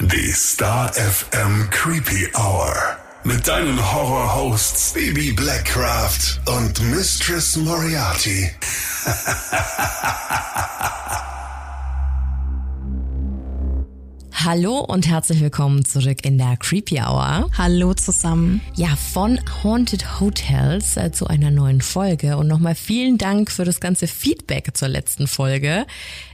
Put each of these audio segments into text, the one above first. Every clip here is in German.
Die Star FM Creepy Hour. Mit deinen Horror-Hosts Baby Blackcraft und Mistress Moriarty. Hallo und herzlich willkommen zurück in der Creepy Hour. Hallo zusammen. Ja, von Haunted Hotels äh, zu einer neuen Folge und nochmal vielen Dank für das ganze Feedback zur letzten Folge.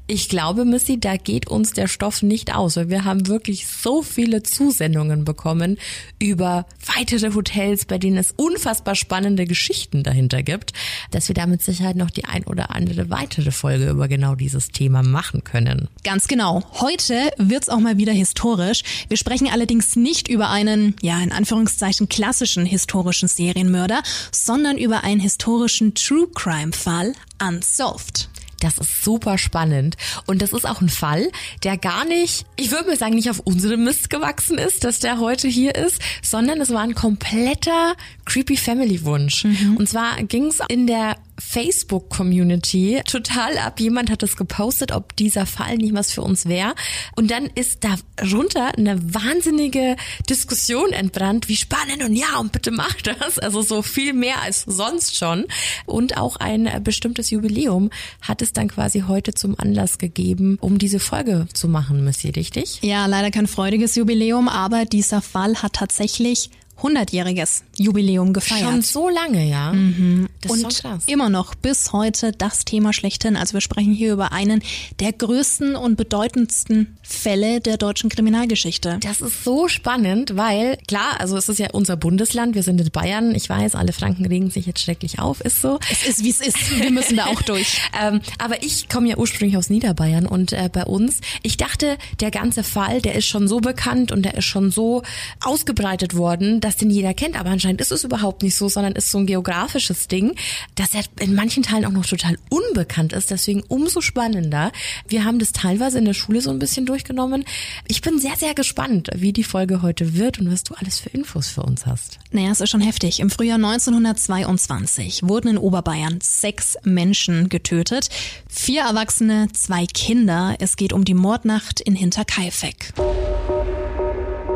Ich glaube, Missy, da geht uns der Stoff nicht aus, weil wir haben wirklich so viele Zusendungen bekommen über weitere Hotels, bei denen es unfassbar spannende Geschichten dahinter gibt, dass wir da mit Sicherheit noch die ein oder andere weitere Folge über genau dieses Thema machen können. Ganz genau. Heute wird's auch mal wieder historisch. Wir sprechen allerdings nicht über einen, ja, in Anführungszeichen klassischen historischen Serienmörder, sondern über einen historischen True Crime Fall Unsolved. Das ist super spannend. Und das ist auch ein Fall, der gar nicht, ich würde mal sagen, nicht auf unserem Mist gewachsen ist, dass der heute hier ist, sondern es war ein kompletter Creepy Family Wunsch. Mhm. Und zwar ging es in der Facebook-Community total ab. Jemand hat es gepostet, ob dieser Fall nicht was für uns wäre. Und dann ist darunter eine wahnsinnige Diskussion entbrannt, wie spannend und ja, und bitte mach das. Also so viel mehr als sonst schon. Und auch ein bestimmtes Jubiläum hat es dann quasi heute zum Anlass gegeben, um diese Folge zu machen, Missy, richtig? Ja, leider kein freudiges Jubiläum, aber dieser Fall hat tatsächlich 100-jähriges Jubiläum gefeiert. Schon so lange, ja. Mhm. und immer noch bis heute das Thema schlechthin. Also wir sprechen hier über einen der größten und bedeutendsten Fälle der deutschen Kriminalgeschichte. Das ist so spannend, weil klar, also es ist ja unser Bundesland, wir sind in Bayern. Ich weiß, alle Franken regen sich jetzt schrecklich auf, ist so. Es ist wie es ist. Wir müssen da auch durch. ähm, aber ich komme ja ursprünglich aus Niederbayern und äh, bei uns, ich dachte, der ganze Fall, der ist schon so bekannt und der ist schon so ausgebreitet worden, dass den jeder kennt. Aber anscheinend ist es überhaupt nicht so, sondern ist so ein geografisches Ding, dass er in manchen Teilen auch noch total unbekannt ist. Deswegen umso spannender. Wir haben das teilweise in der Schule so ein bisschen durchgenommen. Ich bin sehr, sehr gespannt, wie die Folge heute wird und was du alles für Infos für uns hast. Naja, es ist schon heftig. Im Frühjahr 1922 wurden in Oberbayern sechs Menschen getötet. Vier Erwachsene, zwei Kinder. Es geht um die Mordnacht in Hinterkaifeck.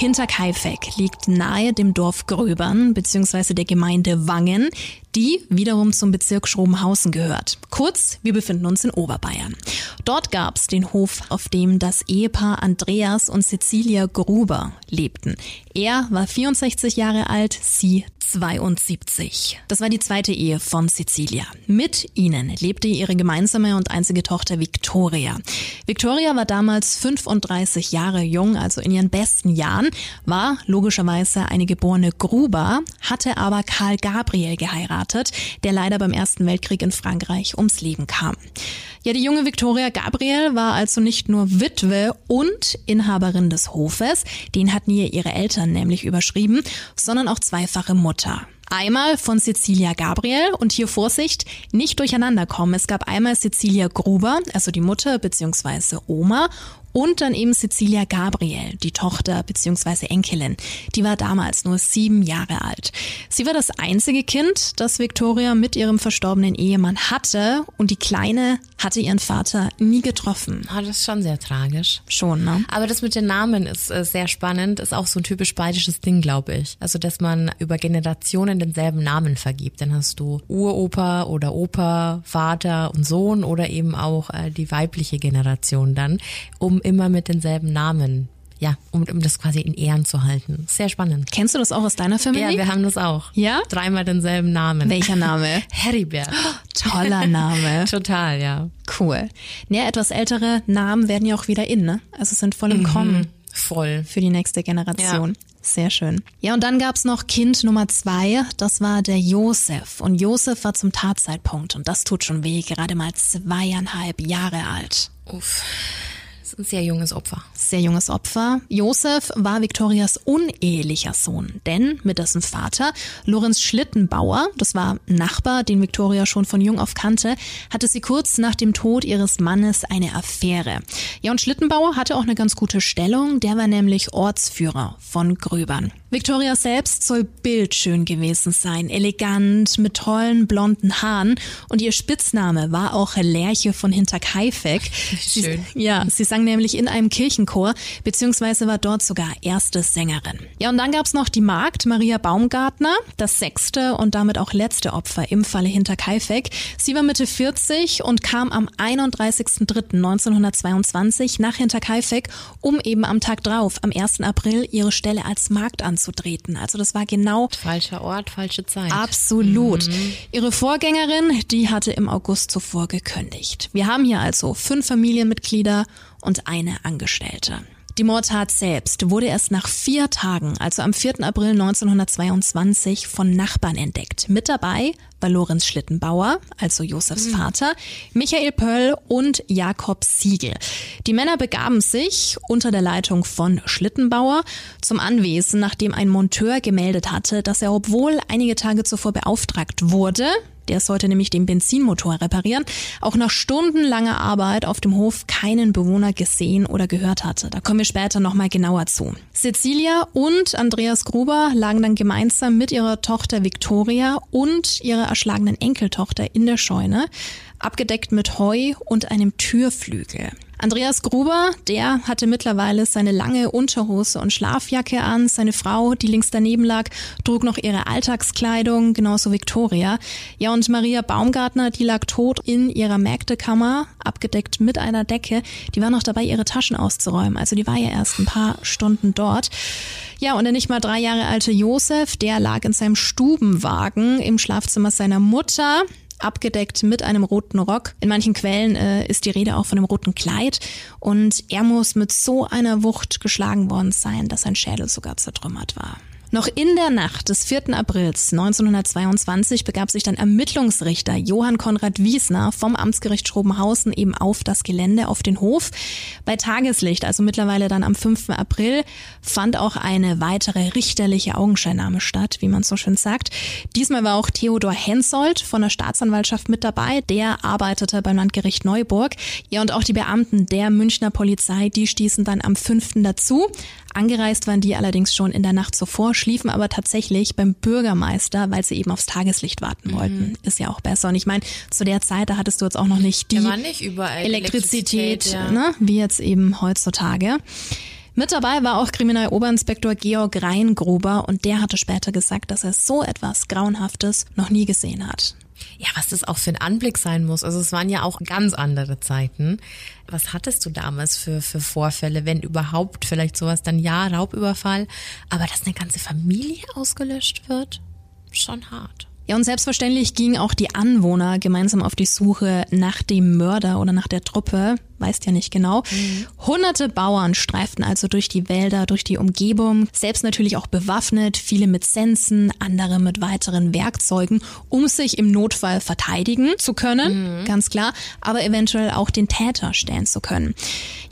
Hinterkaifeck liegt nahe dem Dorf Gröbern bzw. der Gemeinde Wangen, die wiederum zum Bezirk Schrobenhausen gehört. Kurz, wir befinden uns in Oberbayern. Dort gab es den Hof, auf dem das Ehepaar Andreas und Cecilia Gruber lebten. Er war 64 Jahre alt, sie 72. Das war die zweite Ehe von Cecilia. Mit ihnen lebte ihre gemeinsame und einzige Tochter Victoria. Victoria war damals 35 Jahre jung, also in ihren besten Jahren, war logischerweise eine geborene Gruber, hatte aber Karl Gabriel geheiratet, der leider beim Ersten Weltkrieg in Frankreich ums Leben kam. Ja, die junge Victoria Gabriel war also nicht nur Witwe und Inhaberin des Hofes, den hatten ihr ihre Eltern nämlich überschrieben, sondern auch zweifache Mutter. Einmal von Cecilia Gabriel und hier Vorsicht, nicht durcheinander kommen. Es gab einmal Cecilia Gruber, also die Mutter bzw. Oma und dann eben Cecilia Gabriel, die Tochter bzw. Enkelin. Die war damals nur sieben Jahre alt. Sie war das einzige Kind, das Victoria mit ihrem verstorbenen Ehemann hatte und die Kleine hatte ihren Vater nie getroffen. Ah, das ist schon sehr tragisch. Schon, ne? Aber das mit den Namen ist äh, sehr spannend, ist auch so ein typisch bayerisches Ding, glaube ich. Also, dass man über Generationen denselben Namen vergibt. Dann hast du Uropa oder Opa, Vater und Sohn oder eben auch äh, die weibliche Generation dann, um immer mit denselben Namen ja, um, um das quasi in Ehren zu halten. Sehr spannend. Kennst du das auch aus deiner Familie? Ja, wir haben das auch. Ja? Dreimal denselben Namen. Welcher Name? Heribert. Toller Name. Total, ja. Cool. Ja, etwas ältere Namen werden ja auch wieder in, ne? Also sind voll im mhm. Kommen. Voll. Für die nächste Generation. Ja. Sehr schön. Ja, und dann gab's noch Kind Nummer zwei, das war der Josef. Und Josef war zum Tatzeitpunkt, und das tut schon weh, gerade mal zweieinhalb Jahre alt. Uff ist ein sehr junges Opfer. Sehr junges Opfer. Josef war Viktorias unehelicher Sohn, denn mit dessen Vater, Lorenz Schlittenbauer, das war Nachbar, den Viktoria schon von jung auf kannte, hatte sie kurz nach dem Tod ihres Mannes eine Affäre. Ja, und Schlittenbauer hatte auch eine ganz gute Stellung, der war nämlich Ortsführer von Gröbern. Victoria selbst soll bildschön gewesen sein, elegant, mit tollen blonden Haaren und ihr Spitzname war auch Lerche von Hinterkaifeck. Schön. Sie, ja, sie sang nämlich in einem Kirchenchor, beziehungsweise war dort sogar erste Sängerin. Ja, und dann gab's noch die Magd Maria Baumgartner, das sechste und damit auch letzte Opfer im Falle Hinterkaifeck. Sie war Mitte 40 und kam am 31.03.1922 nach Hinterkaifeck, um eben am Tag drauf, am 1. April, ihre Stelle als Magd anzunehmen anzutreten. Also das war genau falscher Ort, falsche Zeit. Absolut. Mhm. Ihre Vorgängerin, die hatte im August zuvor gekündigt. Wir haben hier also fünf Familienmitglieder und eine Angestellte. Die Mordtat selbst wurde erst nach vier Tagen, also am 4. April 1922, von Nachbarn entdeckt. Mit dabei war Lorenz Schlittenbauer, also Josefs mhm. Vater, Michael Pöll und Jakob Siegel. Die Männer begaben sich unter der Leitung von Schlittenbauer zum Anwesen, nachdem ein Monteur gemeldet hatte, dass er, obwohl einige Tage zuvor beauftragt wurde, der sollte nämlich den Benzinmotor reparieren, auch nach stundenlanger Arbeit auf dem Hof keinen Bewohner gesehen oder gehört hatte. Da kommen wir später nochmal genauer zu. Cecilia und Andreas Gruber lagen dann gemeinsam mit ihrer Tochter Victoria und ihrer erschlagenen Enkeltochter in der Scheune, abgedeckt mit Heu und einem Türflügel. Andreas Gruber, der hatte mittlerweile seine lange Unterhose und Schlafjacke an. Seine Frau, die links daneben lag, trug noch ihre Alltagskleidung, genauso Victoria. Ja, und Maria Baumgartner, die lag tot in ihrer Mägdekammer, abgedeckt mit einer Decke. Die war noch dabei, ihre Taschen auszuräumen. Also die war ja erst ein paar Stunden dort. Ja, und der nicht mal drei Jahre alte Josef, der lag in seinem Stubenwagen im Schlafzimmer seiner Mutter abgedeckt mit einem roten Rock. In manchen Quellen äh, ist die Rede auch von einem roten Kleid. Und er muss mit so einer Wucht geschlagen worden sein, dass sein Schädel sogar zertrümmert war. Noch in der Nacht des 4. Aprils 1922 begab sich dann Ermittlungsrichter Johann Konrad Wiesner vom Amtsgericht Schrobenhausen eben auf das Gelände, auf den Hof. Bei Tageslicht, also mittlerweile dann am 5. April, fand auch eine weitere richterliche Augenscheinnahme statt, wie man so schön sagt. Diesmal war auch Theodor Hensoldt von der Staatsanwaltschaft mit dabei. Der arbeitete beim Landgericht Neuburg. Ja, und auch die Beamten der Münchner Polizei, die stießen dann am 5. dazu. Angereist waren die allerdings schon in der Nacht zuvor, schliefen aber tatsächlich beim Bürgermeister, weil sie eben aufs Tageslicht warten mhm. wollten. Ist ja auch besser. Und ich meine, zu der Zeit, da hattest du jetzt auch noch nicht die nicht Elektrizität, Elektrizität ja. ne, wie jetzt eben heutzutage. Mit dabei war auch Kriminaloberinspektor Georg Reingruber und der hatte später gesagt, dass er so etwas Grauenhaftes noch nie gesehen hat. Ja, was das auch für ein Anblick sein muss. Also es waren ja auch ganz andere Zeiten. Was hattest du damals für, für Vorfälle, wenn überhaupt vielleicht sowas dann ja, Raubüberfall, aber dass eine ganze Familie ausgelöscht wird? Schon hart. Ja, und selbstverständlich gingen auch die Anwohner gemeinsam auf die Suche nach dem Mörder oder nach der Truppe weißt ja nicht genau. Mhm. Hunderte Bauern streiften also durch die Wälder, durch die Umgebung, selbst natürlich auch bewaffnet, viele mit Sensen, andere mit weiteren Werkzeugen, um sich im Notfall verteidigen zu können, mhm. ganz klar, aber eventuell auch den Täter stellen zu können.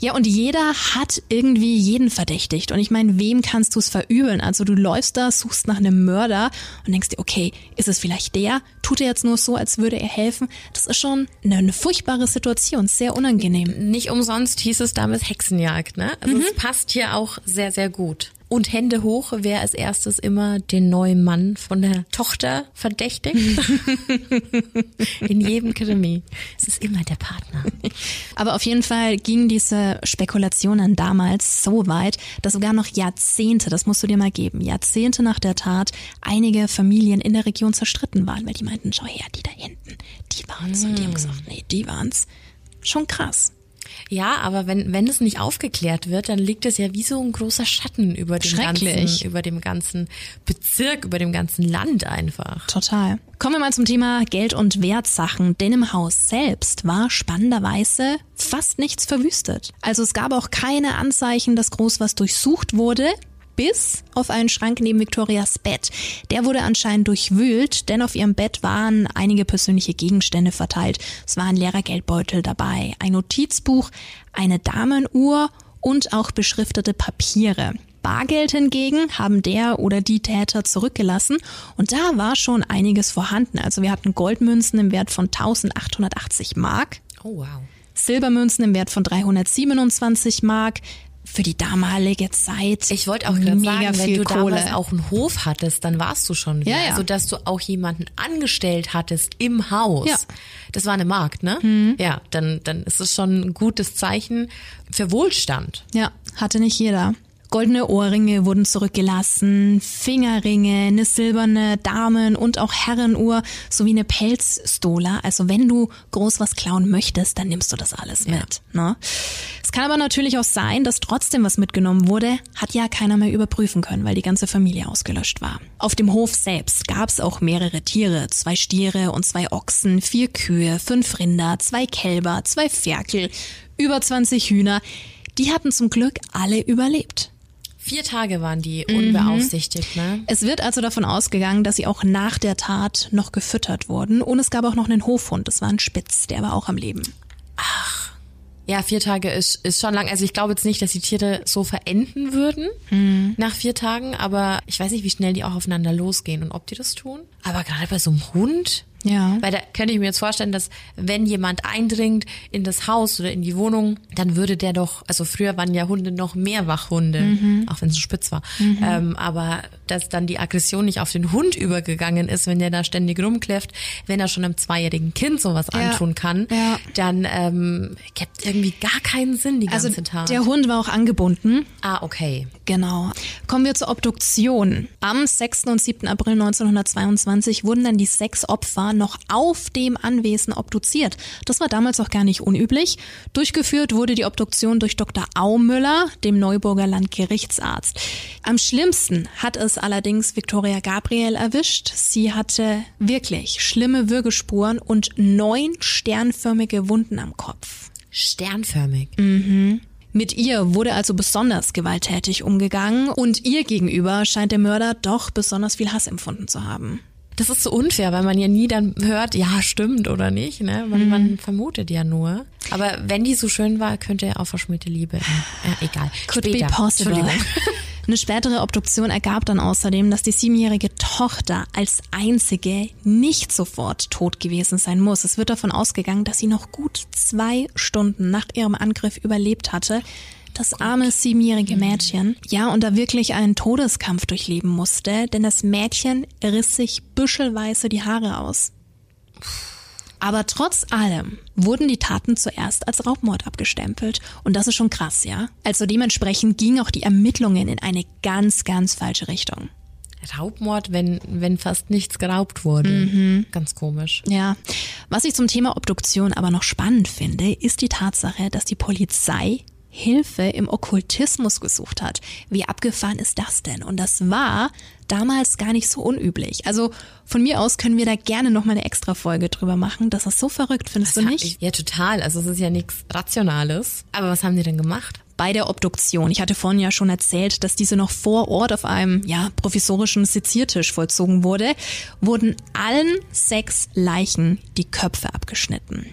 Ja, und jeder hat irgendwie jeden verdächtigt. Und ich meine, wem kannst du es verübeln? Also du läufst da, suchst nach einem Mörder und denkst dir, okay, ist es vielleicht der? Tut er jetzt nur so, als würde er helfen? Das ist schon eine, eine furchtbare Situation, sehr unangenehm nicht umsonst hieß es damals Hexenjagd, ne? Also mhm. es passt hier auch sehr, sehr gut. Und Hände hoch, wer als erstes immer den neuen Mann von der Tochter verdächtigt. In jedem Krimi. Es ist immer der Partner. Aber auf jeden Fall gingen diese Spekulationen damals so weit, dass sogar noch Jahrzehnte, das musst du dir mal geben, Jahrzehnte nach der Tat einige Familien in der Region zerstritten waren, weil die meinten, schau her, die da hinten, die waren's. Und die haben gesagt, nee, die waren's. Schon krass. Ja, aber wenn, wenn es nicht aufgeklärt wird, dann liegt es ja wie so ein großer Schatten über dem ganzen, über dem ganzen Bezirk, über dem ganzen Land einfach. Total. Kommen wir mal zum Thema Geld- und Wertsachen, denn im Haus selbst war spannenderweise fast nichts verwüstet. Also es gab auch keine Anzeichen, dass groß was durchsucht wurde bis auf einen Schrank neben Victorias Bett. Der wurde anscheinend durchwühlt, denn auf ihrem Bett waren einige persönliche Gegenstände verteilt. Es war ein leerer Geldbeutel dabei, ein Notizbuch, eine Damenuhr und auch beschriftete Papiere. Bargeld hingegen haben der oder die Täter zurückgelassen und da war schon einiges vorhanden. Also wir hatten Goldmünzen im Wert von 1880 Mark. Oh wow. Silbermünzen im Wert von 327 Mark. Für die damalige Zeit. Ich wollte auch gerade sagen, wenn du Kohle. damals auch einen Hof hattest, dann warst du schon wieder. Ja, ja. Also, dass du auch jemanden angestellt hattest im Haus. Ja. Mhm. Das war eine Markt, ne? Ja, dann, dann ist es schon ein gutes Zeichen für Wohlstand. Ja, hatte nicht jeder. Goldene Ohrringe wurden zurückgelassen, Fingerringe, eine silberne Damen- und auch Herrenuhr sowie eine Pelzstola. Also wenn du groß was klauen möchtest, dann nimmst du das alles mit. Ne? Es kann aber natürlich auch sein, dass trotzdem was mitgenommen wurde, hat ja keiner mehr überprüfen können, weil die ganze Familie ausgelöscht war. Auf dem Hof selbst gab es auch mehrere Tiere, zwei Stiere und zwei Ochsen, vier Kühe, fünf Rinder, zwei Kälber, zwei Ferkel, über 20 Hühner. Die hatten zum Glück alle überlebt. Vier Tage waren die Mhm. unbeaufsichtigt, ne? Es wird also davon ausgegangen, dass sie auch nach der Tat noch gefüttert wurden. Und es gab auch noch einen Hofhund, das war ein Spitz, der war auch am Leben. Ja, vier Tage ist, ist schon lang. Also ich glaube jetzt nicht, dass die Tiere so verenden würden Mhm. nach vier Tagen, aber ich weiß nicht, wie schnell die auch aufeinander losgehen und ob die das tun. Aber gerade bei so einem Hund, Ja. weil da könnte ich mir jetzt vorstellen, dass wenn jemand eindringt in das Haus oder in die Wohnung, dann würde der doch, also früher waren ja Hunde noch mehr Wachhunde, Mhm. auch wenn es so spitz war. Ähm, aber dass dann die Aggression nicht auf den Hund übergegangen ist, wenn der da ständig rumkläfft, wenn er schon einem zweijährigen Kind sowas Ja. antun kann, Ja. dann ähm, gibt irgendwie gar keinen Sinn die ganze Also Tat. der Hund war auch angebunden. ah, okay. Genau. Kommen wir zur Obduktion. Am 6. und 7. April 1922 wurden dann die sechs Opfer noch auf dem Anwesen obduziert. Das war damals auch gar nicht unüblich. Durchgeführt wurde die Obduktion durch Dr. Aumüller, dem Neuburger Landgerichtsarzt. Am schlimmsten hat es allerdings Victoria Gabriel erwischt. Sie hatte wirklich schlimme Würgespuren und neun sternförmige Wunden am Kopf. Sternförmig. Mit ihr wurde also besonders gewalttätig umgegangen und ihr gegenüber scheint der Mörder doch besonders viel Hass empfunden zu haben. Das ist so unfair, weil man ja nie dann hört, ja, stimmt oder nicht, ne? Man, Mhm. man vermutet ja nur. Aber wenn die so schön war, könnte er auch verschmähte Liebe. Ja, egal. Could Später. be possible. Eine spätere Obduktion ergab dann außerdem, dass die siebenjährige Tochter als einzige nicht sofort tot gewesen sein muss. Es wird davon ausgegangen, dass sie noch gut zwei Stunden nach ihrem Angriff überlebt hatte. Das arme siebenjährige Mädchen, ja, und da wirklich einen Todeskampf durchleben musste, denn das Mädchen riss sich büschelweise die Haare aus. Aber trotz allem wurden die Taten zuerst als Raubmord abgestempelt. Und das ist schon krass, ja? Also dementsprechend gingen auch die Ermittlungen in eine ganz, ganz falsche Richtung. Raubmord, wenn, wenn fast nichts geraubt wurde. Mhm. Ganz komisch. Ja. Was ich zum Thema Obduktion aber noch spannend finde, ist die Tatsache, dass die Polizei Hilfe im Okkultismus gesucht hat. Wie abgefahren ist das denn? Und das war damals gar nicht so unüblich. Also von mir aus können wir da gerne noch mal eine extra Folge drüber machen. Das ist so verrückt, findest du nicht? Ja, total. Also es ist ja nichts Rationales. Aber was haben die denn gemacht? bei der Obduktion. Ich hatte vorhin ja schon erzählt, dass diese noch vor Ort auf einem ja, provisorischen Seziertisch vollzogen wurde, wurden allen sechs Leichen die Köpfe abgeschnitten.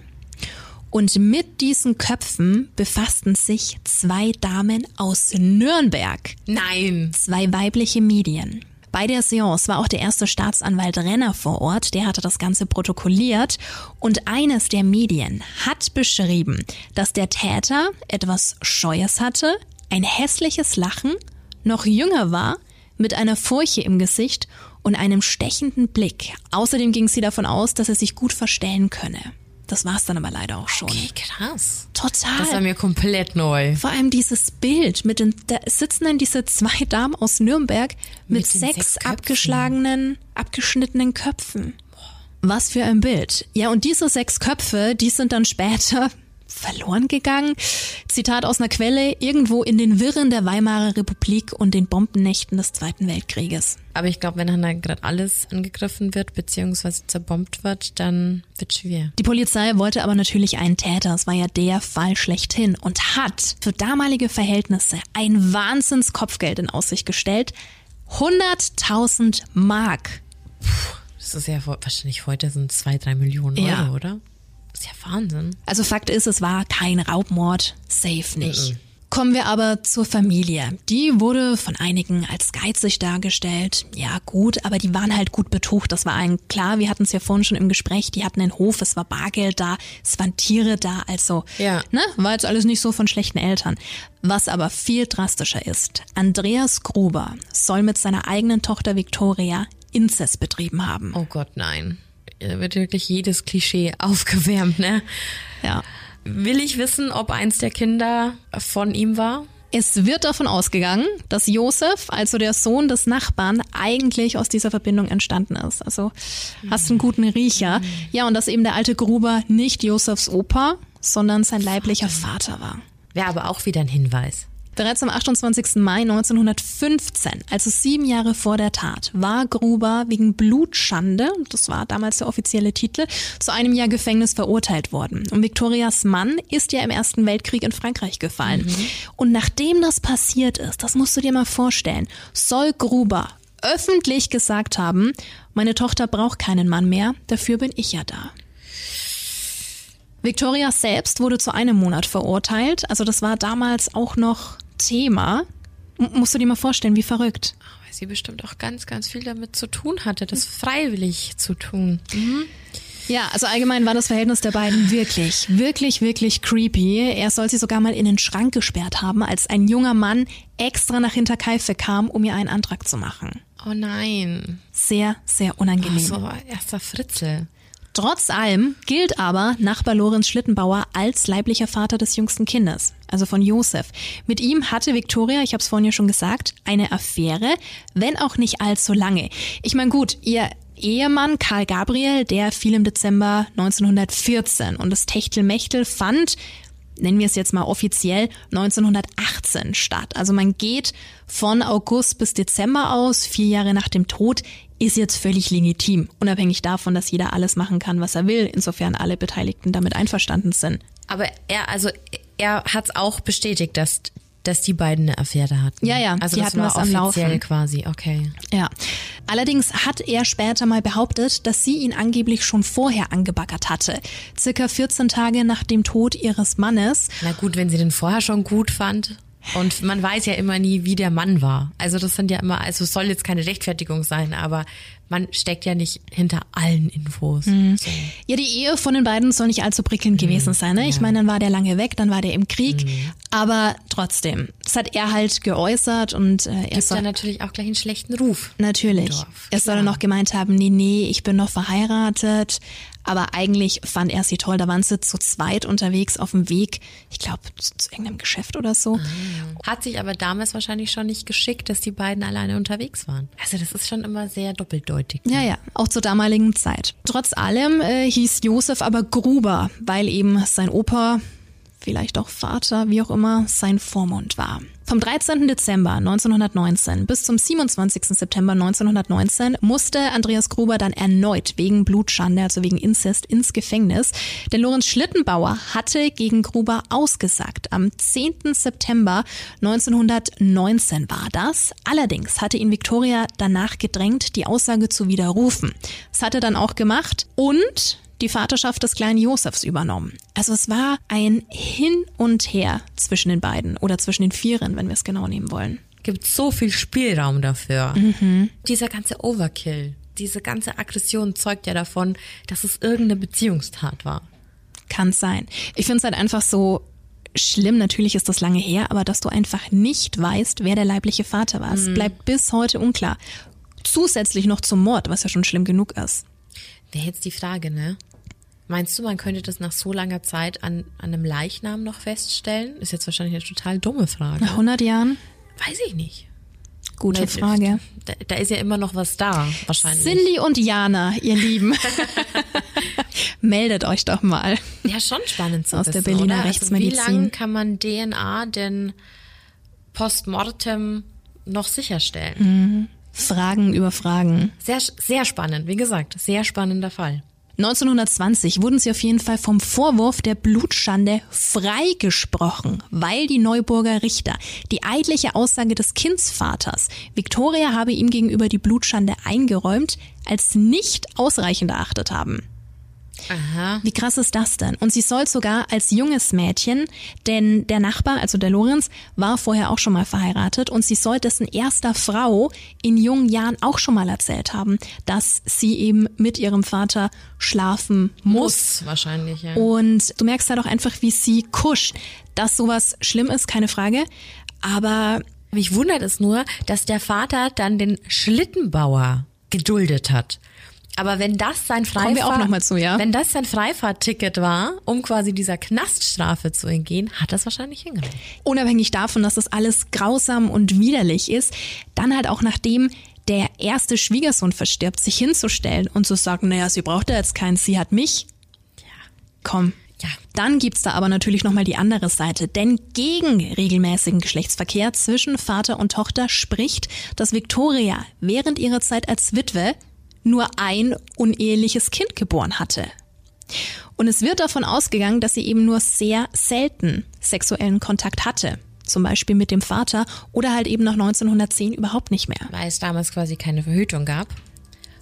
Und mit diesen Köpfen befassten sich zwei Damen aus Nürnberg, Nein. zwei weibliche Medien. Bei der Seance war auch der erste Staatsanwalt Renner vor Ort, der hatte das Ganze protokolliert und eines der Medien hat beschrieben, dass der Täter etwas Scheues hatte, ein hässliches Lachen, noch jünger war, mit einer Furche im Gesicht und einem stechenden Blick. Außerdem ging sie davon aus, dass er sich gut verstellen könne. Das war's dann aber leider auch schon. Okay, krass. Total. Das war mir komplett neu. Vor allem dieses Bild mit den, da sitzen dann diese zwei Damen aus Nürnberg mit, Mit sechs, sechs abgeschlagenen, abgeschnittenen Köpfen. Was für ein Bild. Ja, und diese sechs Köpfe, die sind dann später verloren gegangen. Zitat aus einer Quelle, irgendwo in den Wirren der Weimarer Republik und den Bombennächten des Zweiten Weltkrieges. Aber ich glaube, wenn dann gerade alles angegriffen wird bzw. zerbombt wird, dann wird schwer. Die Polizei wollte aber natürlich einen Täter. Es war ja der Fall schlechthin und hat für damalige Verhältnisse ein Wahnsinnskopfgeld in Aussicht gestellt. 100.000 Mark. Puh, das ist ja wahrscheinlich heute sind zwei, drei Millionen Euro, ja. oder? Das ist ja Wahnsinn. Also Fakt ist, es war kein Raubmord. Safe nicht. Mhm. Kommen wir aber zur Familie. Die wurde von einigen als geizig dargestellt. Ja, gut, aber die waren halt gut betucht. Das war allen klar. Wir hatten es ja vorhin schon im Gespräch. Die hatten einen Hof, es war Bargeld da, es waren Tiere da. Also, ja. ne, war jetzt alles nicht so von schlechten Eltern. Was aber viel drastischer ist, Andreas Gruber soll mit seiner eigenen Tochter Victoria Inzest betrieben haben. Oh Gott, nein wird wirklich jedes Klischee aufgewärmt, ne? Ja. Will ich wissen, ob eins der Kinder von ihm war? Es wird davon ausgegangen, dass Josef, also der Sohn des Nachbarn, eigentlich aus dieser Verbindung entstanden ist. Also hast einen guten Riecher. Ja, und dass eben der alte Gruber nicht Josefs Opa, sondern sein leiblicher Vater war. Wäre aber auch wieder ein Hinweis. Bereits am 28. Mai 1915, also sieben Jahre vor der Tat, war Gruber wegen Blutschande, das war damals der offizielle Titel, zu einem Jahr Gefängnis verurteilt worden. Und Victorias Mann ist ja im Ersten Weltkrieg in Frankreich gefallen. Mhm. Und nachdem das passiert ist, das musst du dir mal vorstellen, soll Gruber öffentlich gesagt haben, meine Tochter braucht keinen Mann mehr, dafür bin ich ja da. Victoria selbst wurde zu einem Monat verurteilt. Also das war damals auch noch Thema. M musst du dir mal vorstellen, wie verrückt. Weil sie bestimmt auch ganz, ganz viel damit zu tun hatte, das freiwillig zu tun. Mhm. Ja, also allgemein war das Verhältnis der beiden wirklich, wirklich, wirklich creepy. Er soll sie sogar mal in den Schrank gesperrt haben, als ein junger Mann extra nach Hinterkaifeck kam, um ihr einen Antrag zu machen. Oh nein. Sehr, sehr unangenehm. Ach so, erster Fritzel. Trotz allem gilt aber Nachbar Lorenz Schlittenbauer als leiblicher Vater des jüngsten Kindes, also von Josef. Mit ihm hatte Viktoria, ich habe es vorhin ja schon gesagt, eine Affäre, wenn auch nicht allzu lange. Ich meine gut, ihr Ehemann Karl Gabriel, der fiel im Dezember 1914 und das Techtelmechtel fand nennen wir es jetzt mal offiziell, 1918 statt. Also man geht von August bis Dezember aus, vier Jahre nach dem Tod, ist jetzt völlig legitim, unabhängig davon, dass jeder alles machen kann, was er will, insofern alle Beteiligten damit einverstanden sind. Aber er, also er hat es auch bestätigt, dass dass die beiden eine Affäre hatten. Ja, ja, also die das hatten war was am Laufen. quasi, okay. Ja. Allerdings hat er später mal behauptet, dass sie ihn angeblich schon vorher angebaggert hatte. Circa 14 Tage nach dem Tod ihres Mannes. Na gut, wenn sie den vorher schon gut fand. Und man weiß ja immer nie, wie der Mann war. Also das sind ja immer, also es soll jetzt keine Rechtfertigung sein, aber man steckt ja nicht hinter allen Infos. Mhm. So. Ja, die Ehe von den beiden soll nicht allzu prickelnd mhm. gewesen sein. Ne? Ich ja. meine, dann war der lange weg, dann war der im Krieg, mhm. aber trotzdem, das hat er halt geäußert und äh, er soll ja natürlich auch gleich einen schlechten Ruf. Natürlich. Er soll noch gemeint haben, nee, nee, ich bin noch verheiratet, aber eigentlich fand er sie toll. Da waren sie zu zweit unterwegs auf dem Weg, ich glaube, zu, zu, irgendeinem Geschäft oder so. Ah. Hat sich aber damals wahrscheinlich schon nicht geschickt, dass die beiden alleine unterwegs waren. Also das ist schon immer sehr doppeldeutig. Ne? Ja, ja, auch zur damaligen Zeit. Trotz allem äh, hieß Josef aber Gruber, weil eben sein Opa vielleicht auch Vater, wie auch immer, sein Vormund war. Vom 13. Dezember 1919 bis zum 27. September 1919 musste Andreas Gruber dann erneut wegen Blutschande, also wegen Inzest, ins Gefängnis. Denn Lorenz Schlittenbauer hatte gegen Gruber ausgesagt. Am 10. September 1919 war das. Allerdings hatte ihn Victoria danach gedrängt, die Aussage zu widerrufen. Das hat er dann auch gemacht und die Vaterschaft des kleinen Josefs übernommen. Also es war ein Hin und Her zwischen den beiden oder zwischen den Vieren, wenn wir es genau nehmen wollen. Gibt so viel Spielraum dafür. Mhm. Dieser ganze Overkill, diese ganze Aggression zeugt ja davon, dass es irgendeine Beziehungstat war. Kann sein. Ich finde es halt einfach so schlimm, natürlich ist das lange her, aber dass du einfach nicht weißt, wer der leibliche Vater war. Es mhm. bleibt bis heute unklar. Zusätzlich noch zum Mord, was ja schon schlimm genug ist. Wäre jetzt die Frage, ne? Meinst du, man könnte das nach so langer Zeit an, an einem Leichnam noch feststellen? Ist jetzt wahrscheinlich eine total dumme Frage. Nach 100 Jahren? Weiß ich nicht. Gute Weil, Frage. Da, da, ist ja immer noch was da, wahrscheinlich. Cindy und Jana, ihr Lieben. meldet euch doch mal. Ja, schon spannend zu Aus wissen, der Berliner oder? Rechtsmedizin. Also wie lange kann man DNA denn postmortem noch sicherstellen? Fragen über Fragen. Sehr, sehr spannend, wie gesagt, sehr spannender Fall. 1920 wurden sie auf jeden Fall vom Vorwurf der Blutschande freigesprochen, weil die Neuburger Richter die eidliche Aussage des Kindsvaters, Victoria habe ihm gegenüber die Blutschande eingeräumt, als nicht ausreichend erachtet haben. Aha. Wie krass ist das denn? Und sie soll sogar als junges Mädchen, denn der Nachbar, also der Lorenz, war vorher auch schon mal verheiratet und sie soll dessen erster Frau in jungen Jahren auch schon mal erzählt haben, dass sie eben mit ihrem Vater schlafen muss. Muss wahrscheinlich, ja. Und du merkst halt auch einfach, wie sie kuscht. Dass sowas schlimm ist, keine Frage. Aber Mich wundert es nur, dass der Vater dann den Schlittenbauer geduldet hat. Aber wenn das sein Kommen wir auch Freifahrt, zu, ja? wenn das sein Freifahrtticket war, um quasi dieser Knaststrafe zu entgehen, hat das wahrscheinlich hingenommen. unabhängig davon, dass das alles grausam und widerlich ist, dann halt auch nachdem der erste Schwiegersohn verstirbt, sich hinzustellen und zu sagen, naja, sie braucht ja jetzt keinen, sie hat mich. Komm. Ja. Dann gibt's da aber natürlich nochmal die andere Seite, denn gegen regelmäßigen Geschlechtsverkehr zwischen Vater und Tochter spricht, dass Victoria während ihrer Zeit als Witwe nur ein uneheliches Kind geboren hatte. Und es wird davon ausgegangen, dass sie eben nur sehr selten sexuellen Kontakt hatte. Zum Beispiel mit dem Vater oder halt eben nach 1910 überhaupt nicht mehr. Weil es damals quasi keine Verhütung gab.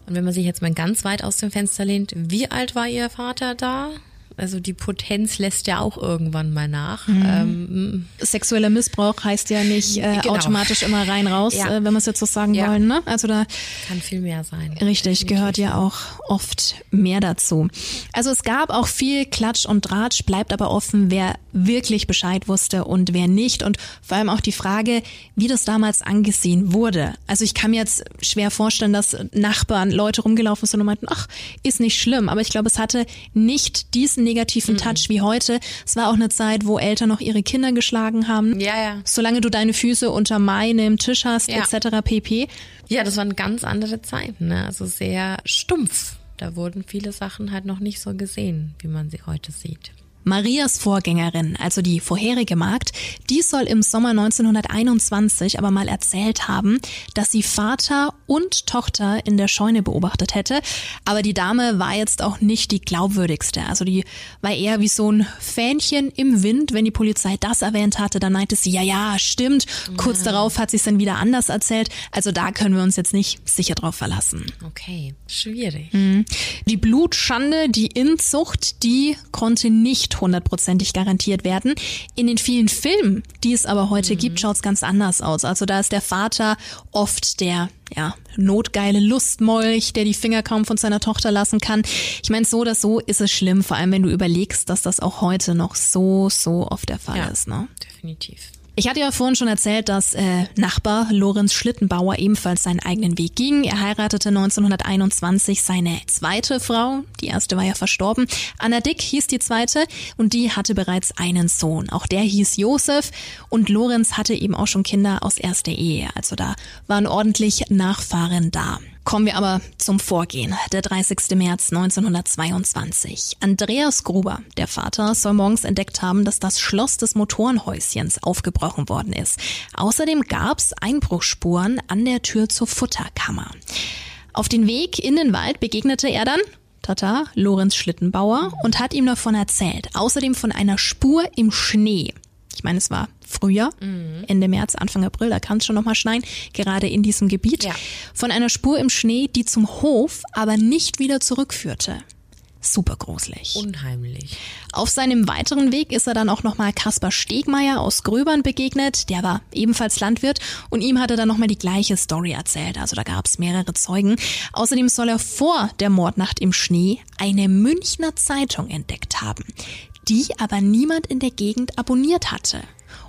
Und wenn man sich jetzt mal ganz weit aus dem Fenster lehnt, wie alt war ihr Vater da? Also die Potenz lässt ja auch irgendwann mal nach. Ähm, Sexueller Missbrauch heißt ja nicht äh, Genau. automatisch immer rein raus, Ja. äh, wenn wir es jetzt so sagen Ja. wollen. Ne? Also da kann viel mehr sein. Richtig, gehört ja auch oft mehr dazu. Also es gab auch viel Klatsch und Tratsch, bleibt aber offen, wer wirklich Bescheid wusste und wer nicht. Und vor allem auch die Frage, wie das damals angesehen wurde. Also ich kann mir jetzt schwer vorstellen, dass Nachbarn, Leute rumgelaufen sind und meinten, ach, ist nicht schlimm. Aber ich glaube, es hatte nicht diesen negativen Touch wie heute. Es war auch eine Zeit, wo Eltern noch ihre Kinder geschlagen haben. Ja, ja. Solange du deine Füße unter meinem Tisch hast, Ja. etc. pp. Ja, das waren ganz andere Zeiten, ne? Also sehr stumpf. Da wurden viele Sachen halt noch nicht so gesehen, wie man sie heute sieht. Marias Vorgängerin, also die vorherige Magd, die soll im Sommer 1921 aber mal erzählt haben, dass sie Vater und Tochter in der Scheune beobachtet hätte. Aber die Dame war jetzt auch nicht die glaubwürdigste. Also die war eher wie so ein Fähnchen im Wind. Wenn die Polizei das erwähnt hatte, dann meinte sie, ja, ja, stimmt. Kurz darauf hat sie es dann wieder anders erzählt. Also da können wir uns jetzt nicht sicher drauf verlassen. Okay, schwierig. Die Blutschande, die Inzucht, die konnte nicht hundertprozentig garantiert werden. In den vielen Filmen, die es aber heute gibt, schaut es ganz anders aus. Also da ist der Vater oft der ja, notgeile Lustmolch, der die Finger kaum von seiner Tochter lassen kann. Ich meine, so oder so ist es schlimm, vor allem wenn du überlegst, dass das auch heute noch so, so oft der Fall Ja. ist. Ne? Definitiv. Ich hatte ja vorhin schon erzählt, dass äh, Nachbar Lorenz Schlittenbauer ebenfalls seinen eigenen Weg ging. Er heiratete 1921 seine zweite Frau. Die erste war ja verstorben. Anna Dick hieß die zweite und die hatte bereits einen Sohn. Auch der hieß Josef und Lorenz hatte eben auch schon Kinder aus erster Ehe. Also da waren ordentlich Nachfahren da. Kommen wir aber zum Vorgehen. Der 30. März 1922. Andreas Gruber, der Vater, soll morgens entdeckt haben, dass das Schloss des Motorenhäuschens aufgebrochen worden ist. Außerdem gab's Einbruchsspuren an der Tür zur Futterkammer. Auf den Weg in den Wald begegnete er dann Tata, Lorenz Schlittenbauer, und hat ihm davon erzählt. Außerdem von einer Spur im Schnee. Ich meine, es war Frühjahr, Ende März, Anfang April, da kann es schon nochmal schneien, gerade in diesem Gebiet. Ja. Von einer Spur im Schnee, die zum Hof aber nicht wieder zurückführte. Super gruselig. Unheimlich. Auf seinem weiteren Weg ist er dann auch nochmal Kaspar Stegmeier aus Gröbern begegnet. Der war ebenfalls Landwirt und ihm hat er dann nochmal die gleiche Story erzählt. Also da gab es mehrere Zeugen. Außerdem soll er vor der Mordnacht im Schnee eine Münchner Zeitung entdeckt haben, die aber niemand in der Gegend abonniert hatte.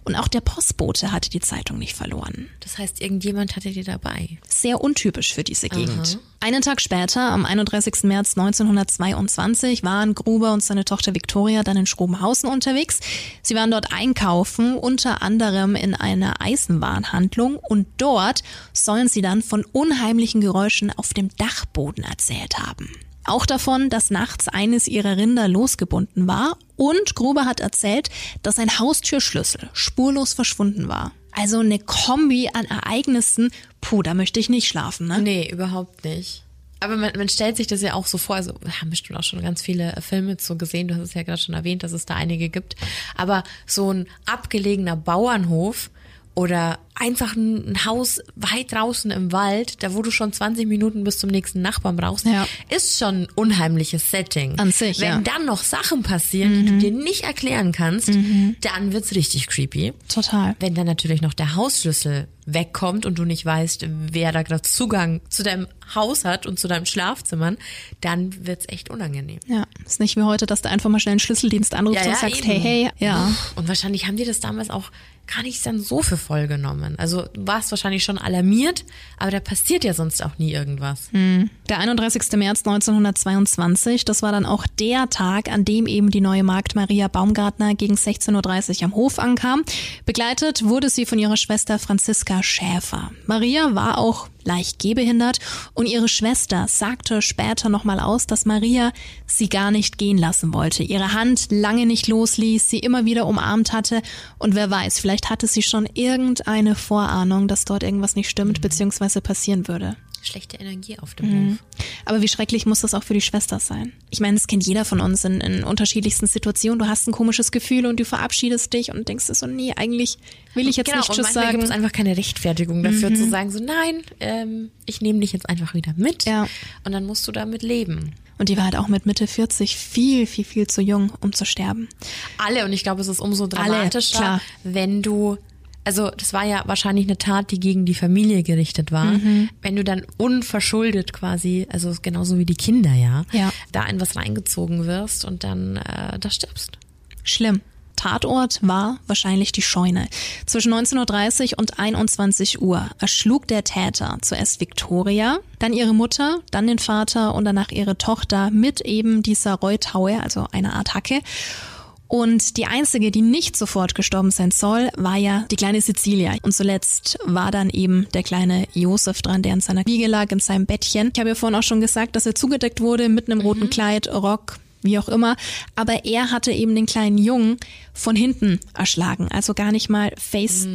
Und auch der Postbote hatte die Zeitung nicht verloren. Das heißt, irgendjemand hatte die dabei. Sehr untypisch für diese Gegend. Einen Tag später, am 31. März 1922, waren Gruber und seine Tochter Victoria dann in Schrobenhausen unterwegs. Sie waren dort einkaufen, unter anderem in einer Eisenwarenhandlung und dort sollen sie dann von unheimlichen Geräuschen auf dem Dachboden erzählt haben. Auch davon, dass nachts eines ihrer Rinder losgebunden war und Gruber hat erzählt, dass ein Haustürschlüssel spurlos verschwunden war. Also eine Kombi an Ereignissen, puh, da möchte ich nicht schlafen, ne? Nee, überhaupt nicht. Aber man, man stellt sich das ja auch so vor, also wir haben bestimmt auch schon ganz viele Filme so gesehen, du hast es ja gerade schon erwähnt, dass es da einige gibt. Aber so ein abgelegener Bauernhof oder einfach ein Haus weit draußen im Wald, da wo du schon 20 Minuten bis zum nächsten Nachbarn brauchst, Ja. ist schon ein unheimliches Setting. An sich, Wenn ja. dann noch Sachen passieren, die du dir nicht erklären kannst, dann wird's richtig creepy. Total. Wenn dann natürlich noch der Hausschlüssel wegkommt und du nicht weißt, wer da gerade Zugang zu deinem Haus hat und zu deinem Schlafzimmern, dann wird's echt unangenehm. Ja, ist nicht wie heute, dass du einfach mal schnell einen Schlüsseldienst anrufst Ja, und sagst, eben. hey, hey, ja. Und wahrscheinlich haben die das damals auch gar nicht dann so für voll genommen. Also du warst wahrscheinlich schon alarmiert, aber da passiert ja sonst auch nie irgendwas. Der 31. März 1922, das war dann auch der Tag, an dem eben die neue Magd Maria Baumgartner gegen 16.30 Uhr am Hof ankam. Begleitet wurde sie von ihrer Schwester Franziska Schäfer. Maria war auch leicht gehbehindert und ihre Schwester sagte später nochmal aus, dass Maria sie gar nicht gehen lassen wollte, ihre Hand lange nicht losließ, sie immer wieder umarmt hatte und wer weiß, vielleicht hatte sie schon irgendeine Vorahnung, dass dort irgendwas nicht stimmt bzw. passieren würde. Schlechte Energie auf dem Hof. Aber wie schrecklich muss das auch für die Schwester sein? Ich meine, das kennt jeder von uns in, in unterschiedlichsten Situationen. Du hast ein komisches Gefühl und du verabschiedest dich und denkst so, nee, eigentlich will ich jetzt genau, nicht Tschüss sagen. gibt es einfach keine Rechtfertigung dafür zu sagen, so nein, ähm, ich nehme dich jetzt einfach wieder mit Ja. und dann musst du damit leben. Und die war halt auch mit Mitte 40 viel, viel, viel zu jung, um zu sterben. Alle und ich glaube, es ist umso Alle, dramatischer, klar. wenn du also das war ja wahrscheinlich eine Tat, die gegen die Familie gerichtet war. Mhm. Wenn du dann unverschuldet quasi, also genauso wie die Kinder ja, Ja. da in was reingezogen wirst und dann äh, da stirbst. Schlimm. Tatort war wahrscheinlich die Scheune. Zwischen 19.30 Uhr und 21 Uhr erschlug der Täter zuerst Victoria, dann ihre Mutter, dann den Vater und danach ihre Tochter mit eben dieser Reuthaue, also einer Art Hacke. Und die einzige, die nicht sofort gestorben sein soll, war ja die kleine Cecilia. Und zuletzt war dann eben der kleine Josef dran, der in seiner Wiege lag, in seinem Bettchen. Ich habe ja vorhin auch schon gesagt, dass er zugedeckt wurde mit einem roten Kleid, Rock, wie auch immer. Aber er hatte eben den kleinen Jungen von hinten erschlagen. Also gar nicht mal face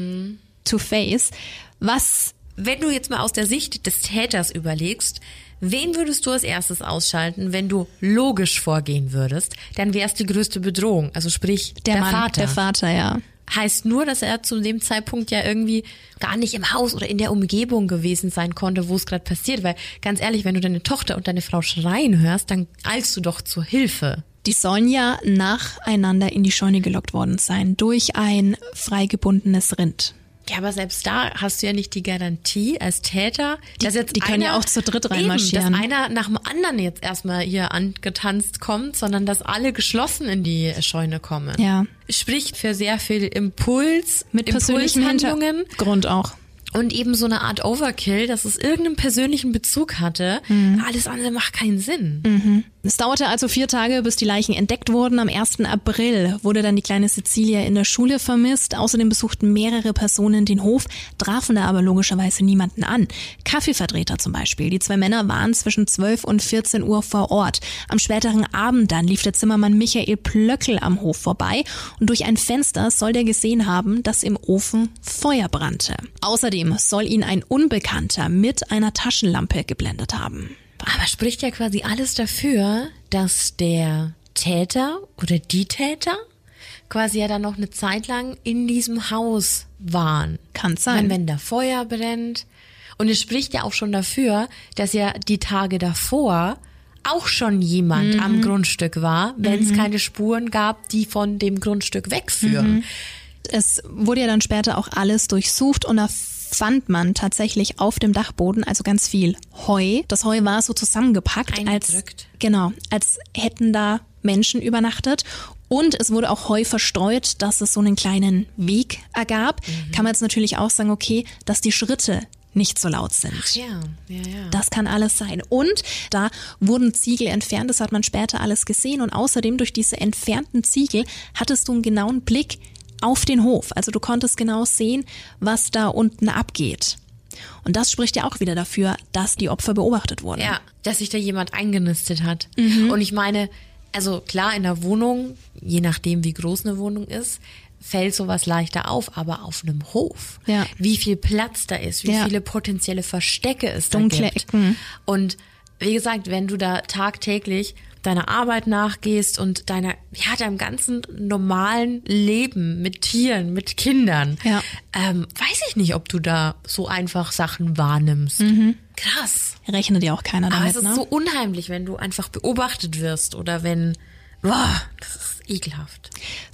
to face. Was Wenn du jetzt mal aus der Sicht des Täters überlegst, wen würdest du als erstes ausschalten, wenn du logisch vorgehen würdest? Dann wär's die größte Bedrohung, also sprich der, der, Mann, Vater. der Vater, ja. heißt nur, dass er zu dem Zeitpunkt ja irgendwie gar nicht im Haus oder in der Umgebung gewesen sein konnte, wo es gerade passiert. Weil ganz ehrlich, wenn du deine Tochter und deine Frau schreien hörst, dann eilst du doch zur Hilfe. Die sollen ja nacheinander in die Scheune gelockt worden sein durch ein freigebundenes Rind. Ja, aber selbst da hast du ja nicht die Garantie als Täter, dass jetzt die können einer, ja auch zu dritt eben, reinmarschieren. dass einer nach dem anderen jetzt erstmal hier angetanzt kommt, sondern dass alle geschlossen in die Scheune kommen. Ja. Spricht für sehr viel Impuls, Mit persönlichem Impulshandlungen. Hintergrund auch. Und eben so eine Art Overkill, dass es irgendeinen persönlichen Bezug hatte. Alles andere macht keinen Sinn. Es dauerte also vier Tage, bis die Leichen entdeckt wurden. Am 1. April wurde dann die kleine Cecilia in der Schule vermisst. Außerdem besuchten mehrere Personen den Hof, trafen da aber logischerweise niemanden an. Kaffeevertreter zum Beispiel. Die zwei Männer waren zwischen 12 und 14 Uhr vor Ort. Am späteren Abend dann lief der Zimmermann Michael Plöckel am Hof vorbei und durch ein Fenster soll der gesehen haben, dass im Ofen Feuer brannte. Außerdem soll ihn ein Unbekannter mit einer Taschenlampe geblendet haben. Aber spricht ja quasi alles dafür, dass der Täter oder die Täter quasi ja dann noch eine Zeit lang in diesem Haus waren. Kann sein. meine, wenn da Feuer brennt. Und es spricht ja auch schon dafür, dass ja die Tage davor auch schon jemand Mhm. am Grundstück war, wenn es keine Spuren gab, die von dem Grundstück wegführen. Mhm. Es wurde ja dann später auch alles durchsucht und da fand man tatsächlich auf dem Dachboden also ganz viel Heu. Das Heu war so zusammengepackt, als genau, als hätten da Menschen übernachtet. Und es wurde auch Heu verstreut, dass es so einen kleinen Weg ergab. Kann man jetzt natürlich auch sagen, okay, dass die Schritte nicht so laut sind. Ja, ja, ja. Das kann alles sein. Und da wurden Ziegel entfernt, das hat man später alles gesehen. Und außerdem durch diese entfernten Ziegel hattest du einen genauen Blick auf den Hof. Also du konntest genau sehen, was da unten abgeht. Und das spricht ja auch wieder dafür, dass die Opfer beobachtet wurden. Ja, dass sich da jemand eingenistet hat. Mhm. Und ich meine, also klar, in der Wohnung, je nachdem wie groß eine Wohnung ist, fällt sowas leichter auf, aber auf einem Hof, Ja. wie viel Platz da ist, wie Ja. viele potenzielle Verstecke es Dunkle da gibt. Ecken. Und wie gesagt, wenn du da tagtäglich deiner Arbeit nachgehst und deiner, ja, deinem ganzen normalen Leben mit Tieren, mit Kindern, Ja. ähm, weiß ich nicht, ob du da so einfach Sachen wahrnimmst. Krass. Rechnet ja auch keiner Aber damit, es ist ne? so unheimlich, wenn du einfach beobachtet wirst oder wenn, boah, das ist ekelhaft.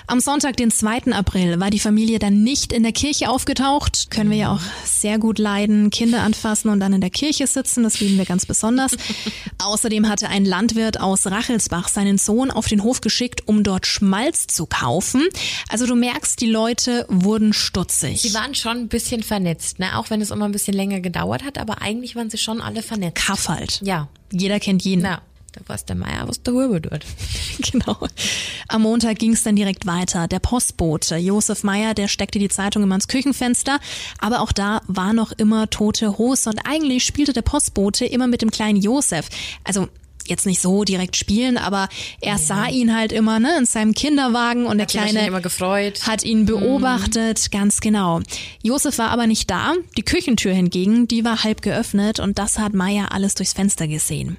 Am Sonntag, den 2. April, war die Familie dann nicht in der Kirche aufgetaucht. Können wir ja auch sehr gut leiden. Kinder anfassen und dann in der Kirche sitzen, das lieben wir ganz besonders. Außerdem hatte ein Landwirt aus Rachelsbach seinen Sohn auf den Hof geschickt, um dort Schmalz zu kaufen. Also du merkst, die Leute wurden stutzig. Sie waren schon ein bisschen vernetzt, ne? auch wenn es immer ein bisschen länger gedauert hat, aber eigentlich waren sie schon alle vernetzt. Kaff halt. Ja, Jeder kennt jeden. na, da es der Meier, was der Huber dort. Genau. Am Montag ging es dann direkt weiter. Der Postbote Josef Meyer, der steckte die Zeitung immer ins Küchenfenster, aber auch da war noch immer tote Hose und eigentlich spielte der Postbote immer mit dem kleinen Josef. Also jetzt nicht so direkt spielen, aber er sah ihn halt immer ne, in seinem Kinderwagen und der Hat wahrscheinlich kleine immer gefreut. hat ihn beobachtet, ganz genau. Josef war aber nicht da. Die Küchentür hingegen, die war halb geöffnet und das hat Meier alles durchs Fenster gesehen.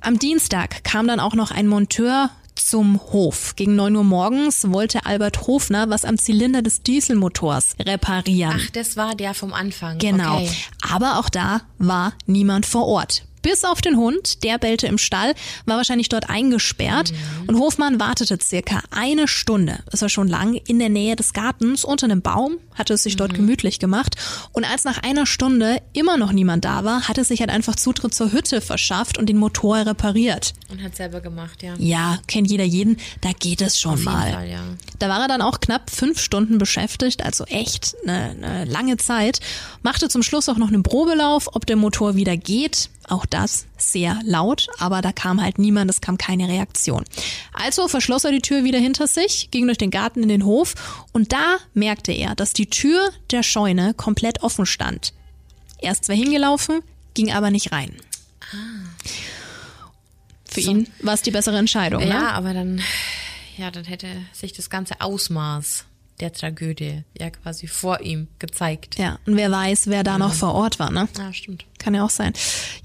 Am Dienstag kam dann auch noch ein Monteur zum Hof. Gegen 9 Uhr morgens wollte Albert Hofner was am Zylinder des Dieselmotors reparieren. Ach, das war der vom Anfang. Genau. Okay. Aber auch da war niemand vor Ort. Bis auf den Hund, der bellte im Stall, war wahrscheinlich dort eingesperrt. Mhm. Und Hofmann wartete circa eine Stunde, das war schon lang, in der Nähe des Gartens unter einem Baum, hatte es sich Mhm. dort gemütlich gemacht. Und als nach einer Stunde immer noch niemand da war, hatte sich halt einfach Zutritt zur Hütte verschafft und den Motor repariert. Und hat selber gemacht, ja. Ja, kennt jeder jeden, da geht es schon mal. Fall, ja. Da war er dann auch knapp fünf Stunden beschäftigt, also echt eine, eine lange Zeit. Machte zum Schluss auch noch einen Probelauf, ob der Motor wieder geht. Auch das sehr laut, aber da kam halt niemand, es kam keine Reaktion. Also verschloss er die Tür wieder hinter sich, ging durch den Garten in den Hof und da merkte er, dass die Tür der Scheune komplett offen stand. Er ist zwar hingelaufen, ging aber nicht rein. Für So. ihn war es die bessere Entscheidung. Ja, Ne? aber dann, ja, dann hätte sich das ganze Ausmaß der Tragödie ja quasi vor ihm gezeigt. Ja, und wer weiß, wer da noch vor Ort war, ne? Ja, stimmt. Kann ja auch sein.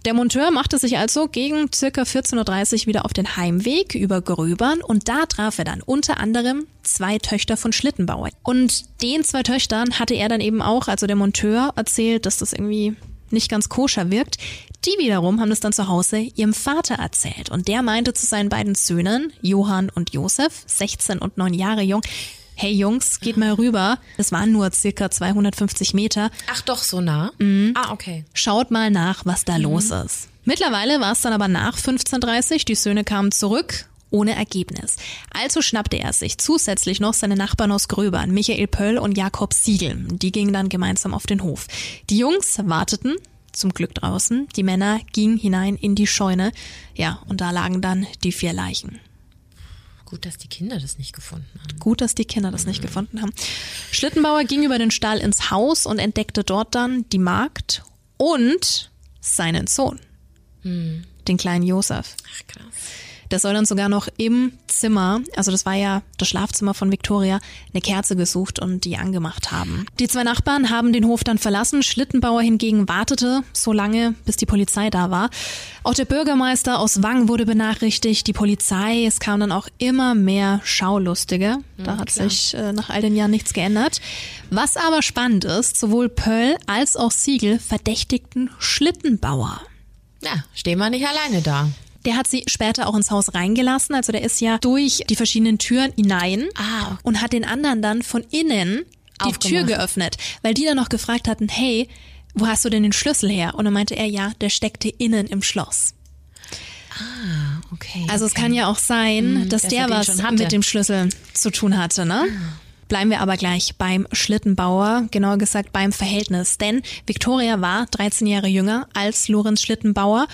Der Monteur machte sich also gegen circa 14.30 Uhr wieder auf den Heimweg über Gröbern und da traf er dann unter anderem zwei Töchter von Schlittenbauer. Und den zwei Töchtern hatte er dann eben auch, also der Monteur, erzählt, dass das irgendwie nicht ganz koscher wirkt. Die wiederum haben das dann zu Hause ihrem Vater erzählt und der meinte zu seinen beiden Söhnen, Johann und Josef, 16 und 9 Jahre jung, hey Jungs, geht mal rüber. Es waren nur circa 250 Meter. Ach doch, so nah? Mhm. Ah, okay. Schaut mal nach, was da los ist. Mittlerweile war es dann aber nach 15.30 Die Söhne kamen zurück. Ohne Ergebnis. Also schnappte er sich zusätzlich noch seine Nachbarn aus Gröbern, Michael Pöll und Jakob Siegel. Die gingen dann gemeinsam auf den Hof. Die Jungs warteten, zum Glück draußen. Die Männer gingen hinein in die Scheune. Ja, und da lagen dann die vier Leichen. Gut, dass die Kinder das nicht gefunden haben. Gut, dass die Kinder das nicht gefunden haben. Schlittenbauer ging über den Stall ins Haus und entdeckte dort dann die Magd und seinen Sohn, den kleinen Josef. Ach, krass. Der soll dann sogar noch im Zimmer, also das war ja das Schlafzimmer von Victoria, eine Kerze gesucht und die angemacht haben. Die zwei Nachbarn haben den Hof dann verlassen. Schlittenbauer hingegen wartete so lange, bis die Polizei da war. Auch der Bürgermeister aus Wang wurde benachrichtigt, die Polizei. Es kamen dann auch immer mehr Schaulustige. Da hat sich äh, nach all den Jahren nichts geändert. Was aber spannend ist, sowohl Pöll als auch Siegel verdächtigten Schlittenbauer. Ja, stehen wir nicht alleine da. Der hat sie später auch ins Haus reingelassen. Also der ist ja durch die verschiedenen Türen hinein Ah. und hat den anderen dann von innen die Aufgemacht. Tür geöffnet, weil die dann noch gefragt hatten, hey, wo hast du denn den Schlüssel her? Und dann meinte er, ja, der steckte innen im Schloss. Okay. Also es okay. kann ja auch sein, dass dass der er was mit dem Schlüssel zu tun hatte, ne? Bleiben wir aber gleich beim Schlittenbauer, genauer gesagt beim Verhältnis. Denn Victoria war 13 Jahre jünger als Lorenz Schlittenbauer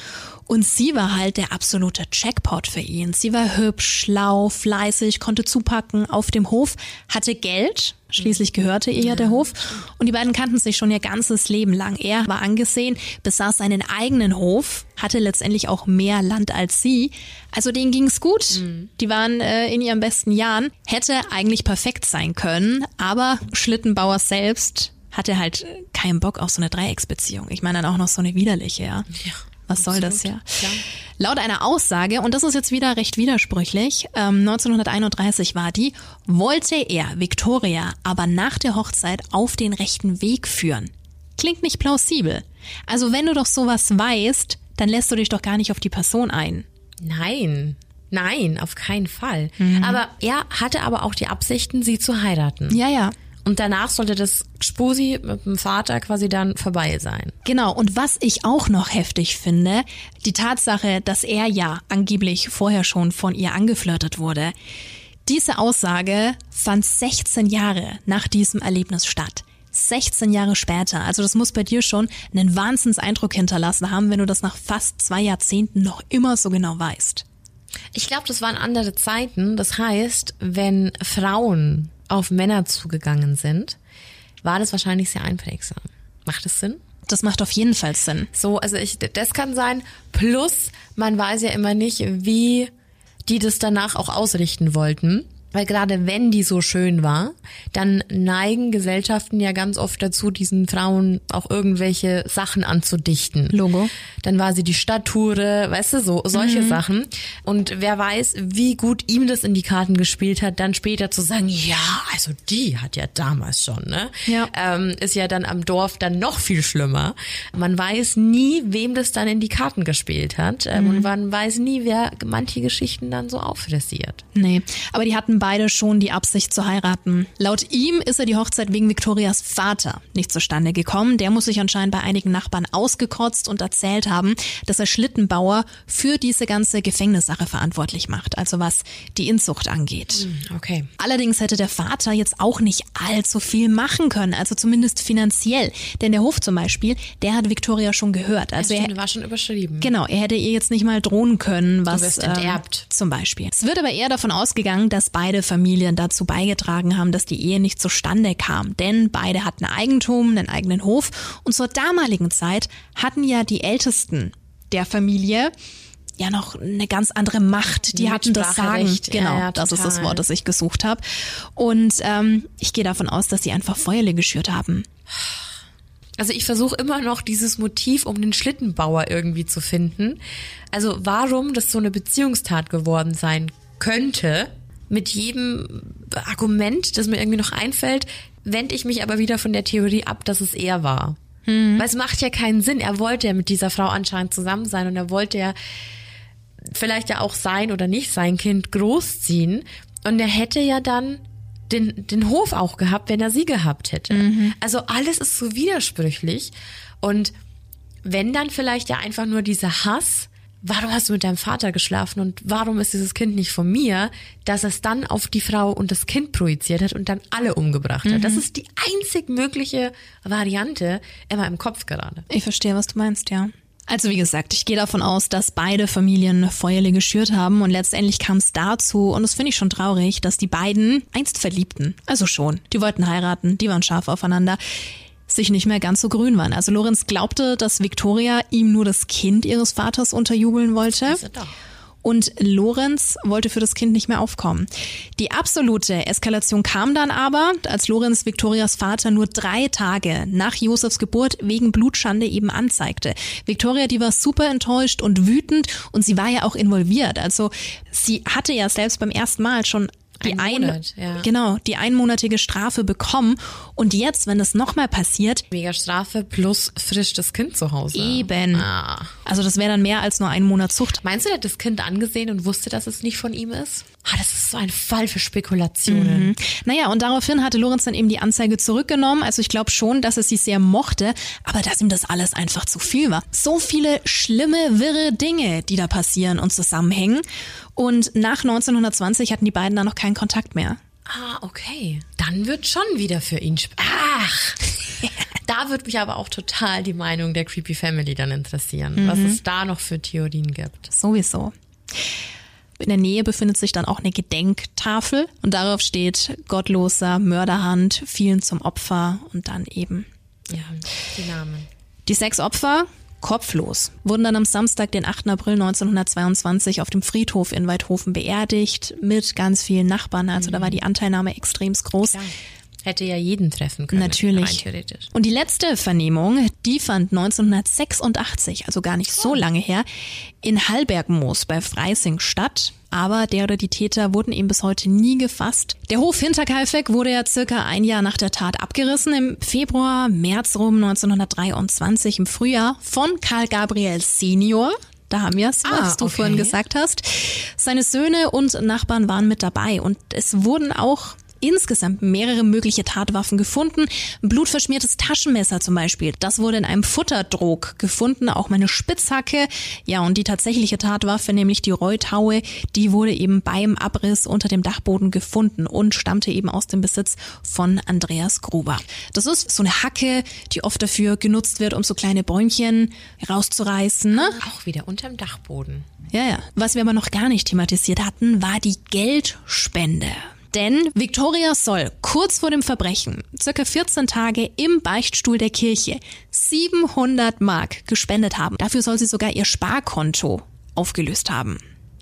und sie war halt der absolute Jackpot für ihn. Sie war hübsch, schlau, fleißig, konnte zupacken auf dem Hof, hatte Geld, Schließlich gehörte ihr ja der Hof. Und die beiden kannten sich schon ihr ganzes Leben lang. Er war angesehen, besaß seinen eigenen Hof, hatte letztendlich auch mehr Land als sie. Also denen ging's gut. Mhm. Die waren äh, in ihren besten Jahren. Hätte eigentlich perfekt sein können. Aber Schlittenbauer selbst hatte halt keinen Bock auf so eine Dreiecksbeziehung. Ich meine dann auch noch so eine widerliche, ja. ja. Was soll das ja? Klar. Laut einer Aussage, und das ist jetzt wieder recht widersprüchlich, ähm, 1931 war die, wollte er Victoria aber nach der Hochzeit auf den rechten Weg führen. Klingt nicht plausibel. Also wenn du doch sowas weißt, dann lässt du dich doch gar nicht auf die Person ein. Nein. Nein, auf keinen Fall. Mhm. Aber er hatte aber auch die Absichten, sie zu heiraten. Ja, ja. Und danach sollte das Spusi mit dem Vater quasi dann vorbei sein. Genau. Und was ich auch noch heftig finde, die Tatsache, dass er ja angeblich vorher schon von ihr angeflirtet wurde. Diese Aussage fand 16 Jahre nach diesem Erlebnis statt. 16 Jahre später. Also das muss bei dir schon einen Wahnsinnseindruck hinterlassen haben, wenn du das nach fast zwei Jahrzehnten noch immer so genau weißt. Ich glaube, das waren andere Zeiten. Das heißt, wenn Frauen auf Männer zugegangen sind, war das wahrscheinlich sehr einprägsam. Macht es Sinn? Das macht auf jeden Fall Sinn. So, also ich, das kann sein. Plus, man weiß ja immer nicht, wie die das danach auch ausrichten wollten. Weil gerade wenn die so schön war, dann neigen Gesellschaften ja ganz oft dazu, diesen Frauen auch irgendwelche Sachen anzudichten. Logo. Dann war sie die Stadtture, weißt du, so solche mhm. Sachen. Und wer weiß, wie gut ihm das in die Karten gespielt hat, dann später zu sagen, ja, also die hat ja damals schon, ne? Ja. Ähm, ist ja dann am Dorf dann noch viel schlimmer. Man weiß nie, wem das dann in die Karten gespielt hat. Ähm, mhm. Und man weiß nie, wer manche Geschichten dann so auffrisiert. Nee, aber die hatten beide schon die Absicht zu heiraten. Laut ihm ist er die Hochzeit wegen Victorias Vater nicht zustande gekommen. Der muss sich anscheinend bei einigen Nachbarn ausgekotzt und erzählt haben, dass er Schlittenbauer für diese ganze Gefängnissache verantwortlich macht, also was die Inzucht angeht. Hm, okay. Allerdings hätte der Vater jetzt auch nicht allzu viel machen können, also zumindest finanziell. Denn der Hof zum Beispiel, der hat Victoria schon gehört. Also ja, er war schon überschrieben. Genau, er hätte ihr jetzt nicht mal drohen können, was du wirst enterbt. Äh, zum Beispiel. Es wird aber eher davon ausgegangen, dass beide beide Familien dazu beigetragen haben, dass die Ehe nicht zustande kam. Denn beide hatten Eigentum, einen eigenen Hof. Und zur damaligen Zeit hatten ja die Ältesten der Familie ja noch eine ganz andere Macht. Die hatten das Sagen. Genau, ja, ja, das ist das Wort, das ich gesucht habe. Und ähm, ich gehe davon aus, dass sie einfach Feuerle geschürt haben. Also ich versuche immer noch dieses Motiv um den Schlittenbauer irgendwie zu finden. Also warum das so eine Beziehungstat geworden sein könnte, mit jedem Argument, das mir irgendwie noch einfällt, wende ich mich aber wieder von der Theorie ab, dass es er war. Hm. Weil es macht ja keinen Sinn. Er wollte ja mit dieser Frau anscheinend zusammen sein und er wollte ja vielleicht ja auch sein oder nicht sein Kind großziehen. Und er hätte ja dann den, den Hof auch gehabt, wenn er sie gehabt hätte. Mhm. Also alles ist so widersprüchlich. Und wenn dann vielleicht ja einfach nur dieser Hass warum hast du mit deinem Vater geschlafen und warum ist dieses Kind nicht von mir, dass es dann auf die Frau und das Kind projiziert hat und dann alle umgebracht hat. Mhm. Das ist die einzig mögliche Variante immer im Kopf gerade. Ich verstehe, was du meinst, ja. Also wie gesagt, ich gehe davon aus, dass beide Familien Feuerle geschürt haben und letztendlich kam es dazu, und das finde ich schon traurig, dass die beiden einst verliebten. Also schon, die wollten heiraten, die waren scharf aufeinander sich nicht mehr ganz so grün waren. Also Lorenz glaubte, dass Victoria ihm nur das Kind ihres Vaters unterjubeln wollte. Und Lorenz wollte für das Kind nicht mehr aufkommen. Die absolute Eskalation kam dann aber, als Lorenz Victorias Vater nur drei Tage nach Josefs Geburt wegen Blutschande eben anzeigte. Victoria, die war super enttäuscht und wütend und sie war ja auch involviert. Also sie hatte ja selbst beim ersten Mal schon die ein, Monat, ja. genau die einmonatige Strafe bekommen und jetzt, wenn das nochmal passiert, mega Strafe plus frisch das Kind zu Hause. Eben. Ah. Also das wäre dann mehr als nur ein Monat Zucht. Meinst du, der hat das Kind angesehen und wusste, dass es nicht von ihm ist? Ah, das ist so ein Fall für Spekulationen. Mhm. Naja, und daraufhin hatte Lorenz dann eben die Anzeige zurückgenommen. Also ich glaube schon, dass er sie sehr mochte, aber dass ihm das alles einfach zu viel war. So viele schlimme, wirre Dinge, die da passieren und zusammenhängen. Und nach 1920 hatten die beiden dann noch keinen Kontakt mehr. Ah, okay. Dann wird schon wieder für ihn. Ach! da wird mich aber auch total die Meinung der Creepy Family dann interessieren, mhm. was es da noch für Theorien gibt. Sowieso. In der Nähe befindet sich dann auch eine Gedenktafel und darauf steht gottloser Mörderhand, vielen zum Opfer und dann eben. Ja, die Namen. Die sechs Opfer kopflos, wurden dann am Samstag, den 8. April 1922 auf dem Friedhof in Weidhofen beerdigt mit ganz vielen Nachbarn. Also mhm. da war die Anteilnahme extrem groß. Klar. Hätte ja jeden treffen können. Natürlich. Und die letzte Vernehmung, die fand 1986, also gar nicht so lange her, in Hallbergmoos bei Freising statt. Aber der oder die Täter wurden eben bis heute nie gefasst. Der Hof Hinterkaifeck wurde ja circa ein Jahr nach der Tat abgerissen. Im Februar, März rum 1923 im Frühjahr von Karl Gabriel Senior. Da haben wir es, ah, was du okay. vorhin gesagt hast. Seine Söhne und Nachbarn waren mit dabei und es wurden auch insgesamt mehrere mögliche Tatwaffen gefunden. Ein blutverschmiertes Taschenmesser zum Beispiel. Das wurde in einem Futterdrog gefunden. Auch meine Spitzhacke. Ja, und die tatsächliche Tatwaffe, nämlich die Reutaue, die wurde eben beim Abriss unter dem Dachboden gefunden und stammte eben aus dem Besitz von Andreas Gruber. Das ist so eine Hacke, die oft dafür genutzt wird, um so kleine Bäumchen rauszureißen. Ne? Auch wieder unterm Dachboden. Ja, ja. Was wir aber noch gar nicht thematisiert hatten, war die Geldspende. Denn Victoria soll kurz vor dem Verbrechen, circa 14 Tage im Beichtstuhl der Kirche, 700 Mark gespendet haben. Dafür soll sie sogar ihr Sparkonto aufgelöst haben.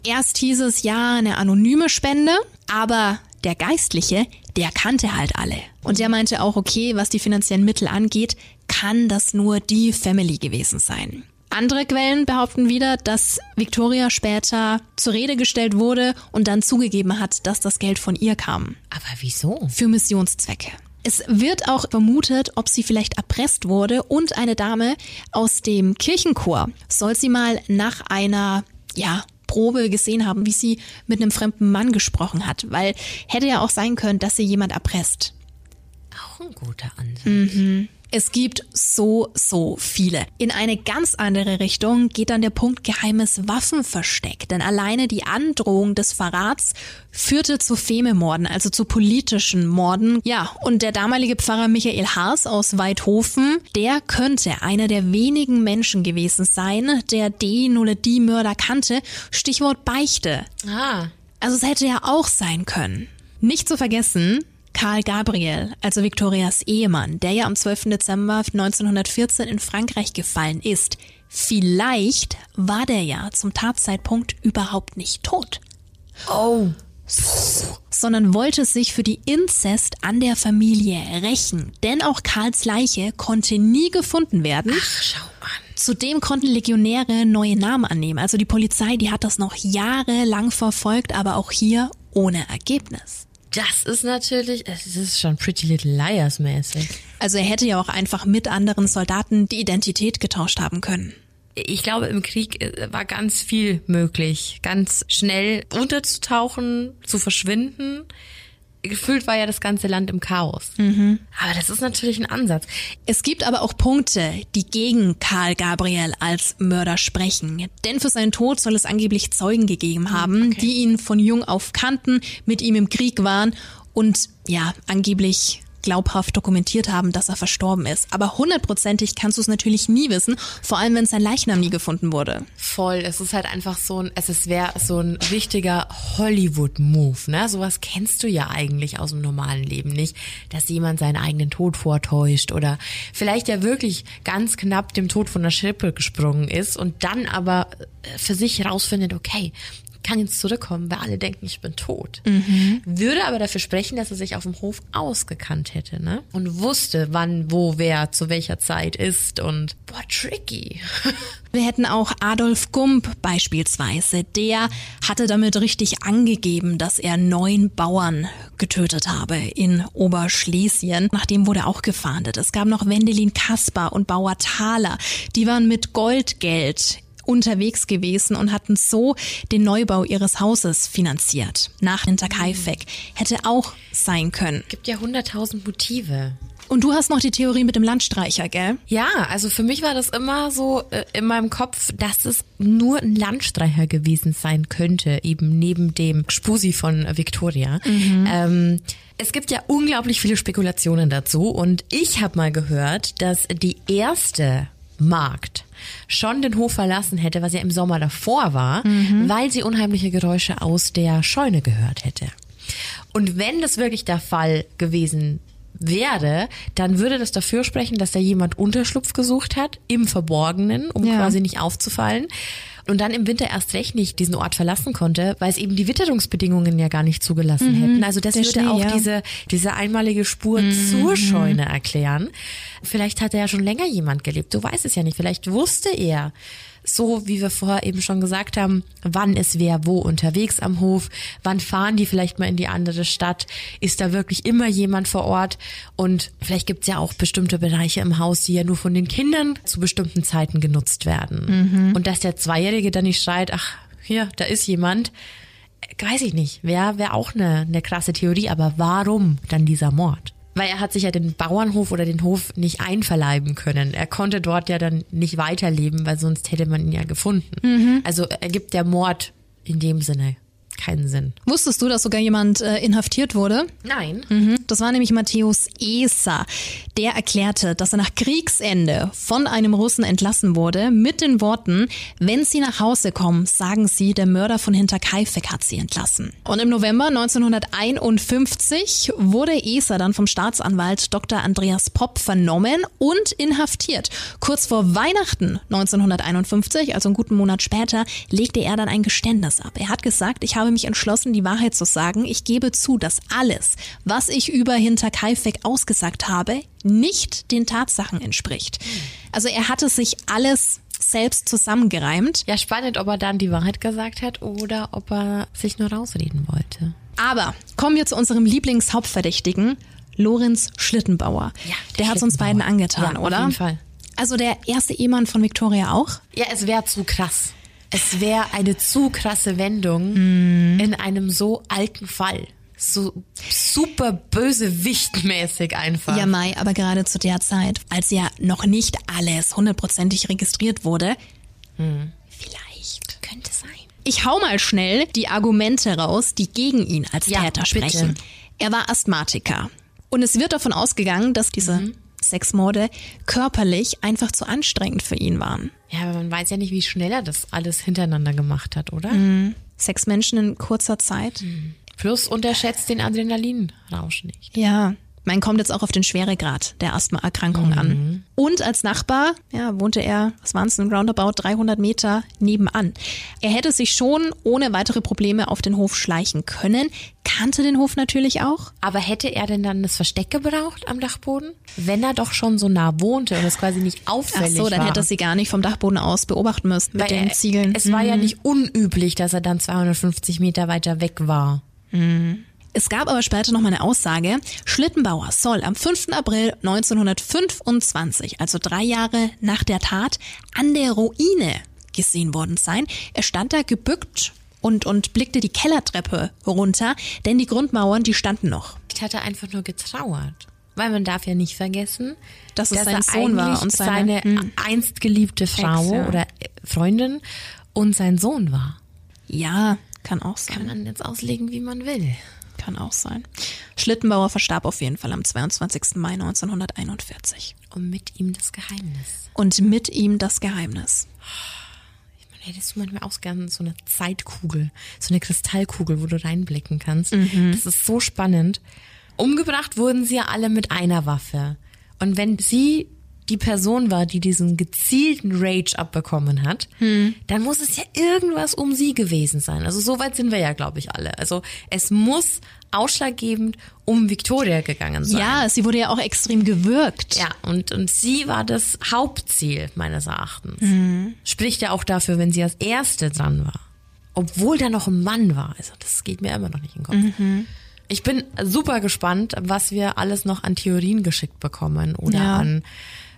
Erst hieß es ja eine anonyme Spende, aber der Geistliche, der kannte halt alle. Und der meinte auch, okay, was die finanziellen Mittel angeht, kann das nur die Family gewesen sein. Andere Quellen behaupten wieder, dass Victoria später zur Rede gestellt wurde und dann zugegeben hat, dass das Geld von ihr kam. Aber wieso? Für Missionszwecke. Es wird auch vermutet, ob sie vielleicht erpresst wurde und eine Dame aus dem Kirchenchor soll sie mal nach einer, ja, Probe gesehen haben, wie sie mit einem fremden Mann gesprochen hat, weil hätte ja auch sein können, dass sie jemand erpresst. Auch ein guter Ansatz. Mhm. Es gibt so, so viele. In eine ganz andere Richtung geht dann der Punkt geheimes Waffenversteck. Denn alleine die Androhung des Verrats führte zu Fememorden, also zu politischen Morden. Ja, und der damalige Pfarrer Michael Haas aus Weidhofen, der könnte einer der wenigen Menschen gewesen sein, der den oder die Mörder kannte. Stichwort Beichte. Ah. Also es hätte ja auch sein können. Nicht zu vergessen, Karl Gabriel, also Victorias Ehemann, der ja am 12. Dezember 1914 in Frankreich gefallen ist, vielleicht war der ja zum Tatzeitpunkt überhaupt nicht tot. Oh. Sondern wollte sich für die Inzest an der Familie rächen. Denn auch Karls Leiche konnte nie gefunden werden. Ach, schau an. Zudem konnten Legionäre neue Namen annehmen. Also die Polizei, die hat das noch jahrelang verfolgt, aber auch hier ohne Ergebnis. Das ist natürlich, es ist schon Pretty Little Liars mäßig. Also er hätte ja auch einfach mit anderen Soldaten die Identität getauscht haben können. Ich glaube, im Krieg äh, war ganz viel möglich. Ganz schnell unterzutauchen, zu verschwinden gefühlt war ja das ganze Land im Chaos. Mhm. Aber das ist natürlich ein Ansatz. Es gibt aber auch Punkte, die gegen Karl Gabriel als Mörder sprechen. Denn für seinen Tod soll es angeblich Zeugen gegeben haben, okay. die ihn von jung auf kannten, mit ihm im Krieg waren und ja, angeblich glaubhaft dokumentiert haben, dass er verstorben ist. Aber hundertprozentig kannst du es natürlich nie wissen, vor allem wenn sein Leichnam nie gefunden wurde. Voll, es ist halt einfach so ein, es wäre so ein richtiger Hollywood-Move, ne? Sowas kennst du ja eigentlich aus dem normalen Leben nicht, dass jemand seinen eigenen Tod vortäuscht oder vielleicht ja wirklich ganz knapp dem Tod von der Schippe gesprungen ist und dann aber für sich herausfindet, okay, kann jetzt zurückkommen, weil alle denken, ich bin tot. Mhm. Würde aber dafür sprechen, dass er sich auf dem Hof ausgekannt hätte, ne? Und wusste, wann, wo, wer, zu welcher Zeit ist und boah, tricky. Wir hätten auch Adolf Gump beispielsweise. Der hatte damit richtig angegeben, dass er neun Bauern getötet habe in Oberschlesien. Nachdem wurde auch gefahndet. Es gab noch Wendelin Kaspar und Bauer Thaler. Die waren mit Goldgeld unterwegs gewesen und hatten so den Neubau ihres Hauses finanziert. Nach Hinterkaifeck. Hätte auch sein können. Gibt ja hunderttausend Motive. Und du hast noch die Theorie mit dem Landstreicher, gell? Ja, also für mich war das immer so äh, in meinem Kopf, dass es nur ein Landstreicher gewesen sein könnte, eben neben dem Spusi von Victoria. Mhm. Ähm, es gibt ja unglaublich viele Spekulationen dazu und ich habe mal gehört, dass die erste Markt schon den Hof verlassen hätte, was ja im Sommer davor war, weil sie unheimliche Geräusche aus der Scheune gehört hätte. Und wenn das wirklich der Fall gewesen wäre, dann würde das dafür sprechen, dass da jemand Unterschlupf gesucht hat, im Verborgenen, um Ja. quasi nicht aufzufallen. Und dann im Winter erst recht nicht diesen Ort verlassen konnte, weil es eben die Witterungsbedingungen ja gar nicht zugelassen hätten. Also das würde Schnee, auch ja. diese, diese einmalige Spur zur Scheune erklären. Vielleicht hat da ja schon länger jemand gelebt. Du weißt es ja nicht. Vielleicht wusste er, so wie wir vorher eben schon gesagt haben, wann ist wer wo unterwegs am Hof, wann fahren die vielleicht mal in die andere Stadt, ist da wirklich immer jemand vor Ort? Und vielleicht gibt's ja auch bestimmte Bereiche im Haus, die ja nur von den Kindern zu bestimmten Zeiten genutzt werden. Und dass der Zweijährige dann nicht schreit, ach, hier, da ist jemand, äh, weiß ich nicht, wäre wär auch eine, eine krasse Theorie, aber warum dann dieser Mord? Weil er hat sich ja den Bauernhof oder den Hof nicht einverleiben können. Er konnte dort ja dann nicht weiterleben, weil sonst hätte man ihn ja gefunden. Also ergibt der Mord in dem Sinne keinen Sinn. Wusstest du, dass sogar jemand äh, inhaftiert wurde? Nein. Mhm. Das war nämlich Matthäus Eser. Der erklärte, dass er nach Kriegsende von einem Russen entlassen wurde mit den Worten, wenn Sie nach Hause kommen, sagen Sie, der Mörder von Hinterkaifeck hat Sie entlassen. Und im November 1951 wurde Eser dann vom Staatsanwalt Dr. Andreas Popp vernommen und inhaftiert. Kurz vor Weihnachten 1951, also einen guten Monat später, legte er dann ein Geständnis ab. Er hat gesagt, ich habe mich entschlossen, die Wahrheit zu sagen. Ich gebe zu, dass alles, was ich über Hinterkaifeck ausgesagt habe, nicht den Tatsachen entspricht. Also er hatte sich alles selbst zusammengereimt. Ja, spannend, ob er dann die Wahrheit gesagt hat oder ob er sich nur rausreden wollte. Aber kommen wir zu unserem Lieblingshauptverdächtigen, Lorenz Schlittenbauer. Ja, der hat uns beiden angetan, ja, oder? Auf jeden Fall. Also der erste Ehemann von Victoria auch? Ja, es wäre zu krass. Es wäre eine zu krasse Wendung Mhm. in einem so alten Fall. So super bösewichtmäßig einfach. Ja, Mai, aber gerade zu der Zeit, als ja noch nicht alles hundertprozentig registriert wurde, vielleicht. könnte sein. Ich hau mal schnell die Argumente raus, die gegen ihn als Ja, Täter bitte. sprechen. Er war Asthmatiker. Und es wird davon ausgegangen, dass diese Mhm. Sexmorde körperlich einfach zu anstrengend für ihn waren. Ja, aber man weiß ja nicht, wie schnell er das alles hintereinander gemacht hat, oder? Mhm. Sechs Menschen in kurzer Zeit. Mhm. Plus unterschätzt den Adrenalinrausch nicht. Ja. Man kommt jetzt auch auf den Schweregrad der Asthmaerkrankung Mhm. an. Und als Nachbar, ja, wohnte er, was waren es denn, roundabout 300 Meter nebenan. Er hätte sich schon ohne weitere Probleme auf den Hof schleichen können, kannte den Hof natürlich auch. Aber hätte er denn dann das Versteck gebraucht am Dachboden? Wenn er doch schon so nah wohnte und es quasi nicht Ach auffällig so, dann war. hätte er sie gar nicht vom Dachboden aus beobachten müssen mit Weil den Ziegeln. Mhm. Es war ja nicht unüblich, dass er dann 250 Meter weiter weg war. Es gab aber später noch mal eine Aussage, Schlittenbauer soll am 5. April 1925, also drei Jahre nach der Tat, an der Ruine gesehen worden sein. Er stand da gebückt und, und blickte die Kellertreppe runter, denn die Grundmauern, die standen noch. Vielleicht hat er einfach nur getrauert. Weil man darf ja nicht vergessen, Dass es dass sein Sohn war und seine- seine hm. einst geliebte Frau Ex, ja. oder äh, Freundin und sein Sohn war. Ja, kann auch sein. Kann man jetzt auslegen, wie man will. Kann auch sein. Schlittenbauer verstarb auf jeden Fall am 22. Mai 1941. Und mit ihm das Geheimnis. Und mit ihm das Geheimnis. Man hättest du manchmal auch gern so eine Zeitkugel, so eine Kristallkugel, wo du reinblicken kannst. Mhm. Das ist so spannend. Umgebracht wurden sie ja alle mit einer Waffe. Und wenn sie die Person war, die diesen gezielten Rage abbekommen hat, Hm. dann muss es ja irgendwas um sie gewesen sein. Also so weit sind wir ja, glaube ich, alle. Also es muss ausschlaggebend um Victoria gegangen sein. Ja, sie wurde ja auch extrem gewürgt. Ja, und, und sie war das Hauptziel meines Erachtens. Mhm. Spricht ja auch dafür, wenn sie als Erste dran war. Obwohl da noch ein Mann war. Also das geht mir immer noch nicht in den Kopf. Mhm. Ich bin super gespannt, was wir alles noch an Theorien geschickt bekommen oder Ja. an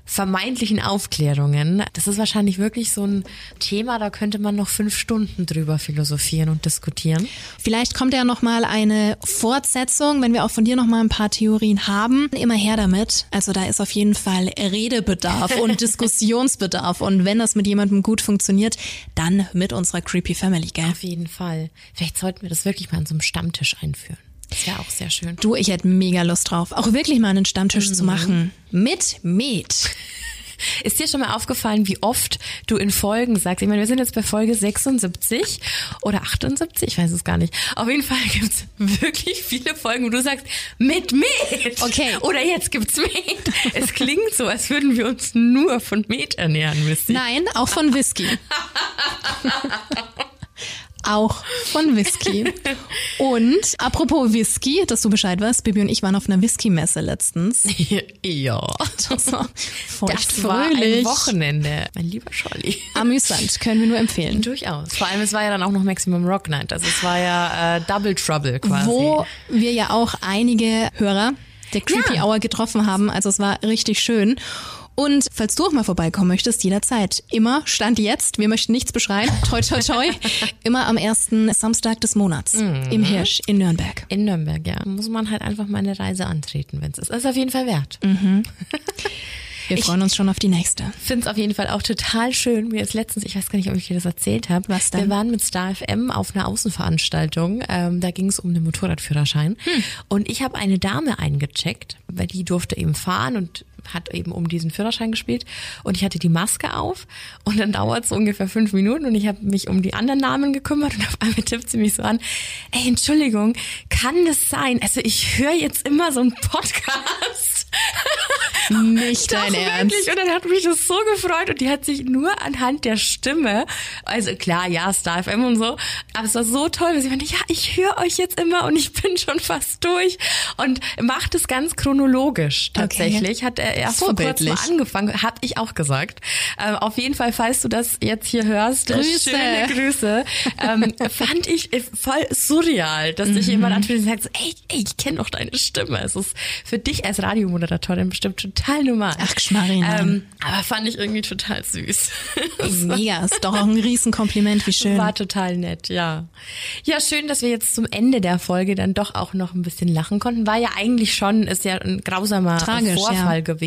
vermeintlichen Aufklärungen. Das ist wahrscheinlich wirklich so ein Thema, da könnte man noch fünf Stunden drüber philosophieren und diskutieren. Vielleicht kommt ja noch mal eine Fortsetzung, wenn wir auch von dir noch mal ein paar Theorien haben. Immer her damit. Also da ist auf jeden Fall Redebedarf und Diskussionsbedarf. Und wenn das mit jemandem gut funktioniert, dann mit unserer Creepy Family, gell? Auf jeden Fall. Vielleicht sollten wir das wirklich mal an so einem Stammtisch einführen. Das wäre auch sehr schön. Du, ich hätte mega Lust drauf, auch wirklich mal einen Stammtisch zu machen. Mit Met. Ist dir schon mal aufgefallen, wie oft du in Folgen sagst? Ich meine, wir sind jetzt bei Folge 76 oder 78, ich weiß es gar nicht. Auf jeden Fall gibt's wirklich viele Folgen, wo du sagst, mit Met. Okay. Oder jetzt gibt's Met. Es klingt so, als würden wir uns nur von Met ernähren müssen. Nein, auch von Whisky. auch von Whisky. Und apropos Whisky, dass du Bescheid weißt, Bibi und ich waren auf einer Whisky-Messe letztens. ja. Das war feucht Das war ein. Wochenende. Mein lieber Scholli. Amüsant, können wir nur empfehlen. Durchaus. Vor allem, es war ja dann auch noch Maximum Rock Night. Also es war ja äh, Double Trouble quasi. Wo wir ja auch einige Hörer der Creepy Ja. Hour getroffen haben. Also es war richtig schön. Und falls du auch mal vorbeikommen möchtest, jederzeit. Immer, Stand jetzt, wir möchten nichts beschreien, toi toi toi, immer am ersten Samstag des Monats im Hirsch in Nürnberg. In Nürnberg, ja. Muss man halt einfach mal eine Reise antreten, wenn es ist. Das ist auf jeden Fall wert. Wir freuen uns schon auf die nächste. finde es auf jeden Fall auch total schön. Mir ist letztens, ich weiß gar nicht, ob ich dir das erzählt habe. Was denn? Wir waren mit Star FM auf einer Außenveranstaltung. Ähm, da ging es um den Motorradführerschein. Hm. Und ich habe eine Dame eingecheckt, weil die durfte eben fahren und hat eben um diesen Führerschein gespielt und ich hatte die Maske auf und dann dauert es ungefähr fünf Minuten und ich habe mich um die anderen Namen gekümmert und auf einmal tippt sie mich so an, ey, Entschuldigung, kann das sein? Also ich höre jetzt immer so einen Podcast. Nicht Doch, dein Ernst. Wirklich. Und dann hat mich das so gefreut und die hat sich nur anhand der Stimme, also klar, ja, Star FM und so, aber es war so toll, weil sie meinte, ja, ich höre euch jetzt immer und ich bin schon fast durch und macht es ganz chronologisch tatsächlich. Hat er erst vor kurzem angefangen, hab ich auch gesagt. Ähm, auf jeden Fall, falls du das jetzt hier hörst, äh, Grüße. schöne Grüße. Ähm, fand ich äh, voll surreal, dass dich jemand anspricht und sagt, ey, ey, ich kenne doch deine Stimme. Es ist für dich als Radiomoderatorin bestimmt total normal. Ach, Geschmarri, nein. ähm, aber fand ich irgendwie total süß. Mega, ist doch auch ein Riesenkompliment, wie schön. War total nett, ja. Ja, schön, dass wir jetzt zum Ende der Folge dann doch auch noch ein bisschen lachen konnten. War ja eigentlich schon, ist ja ein grausamer Tragisch, Vorfall ja. gewesen.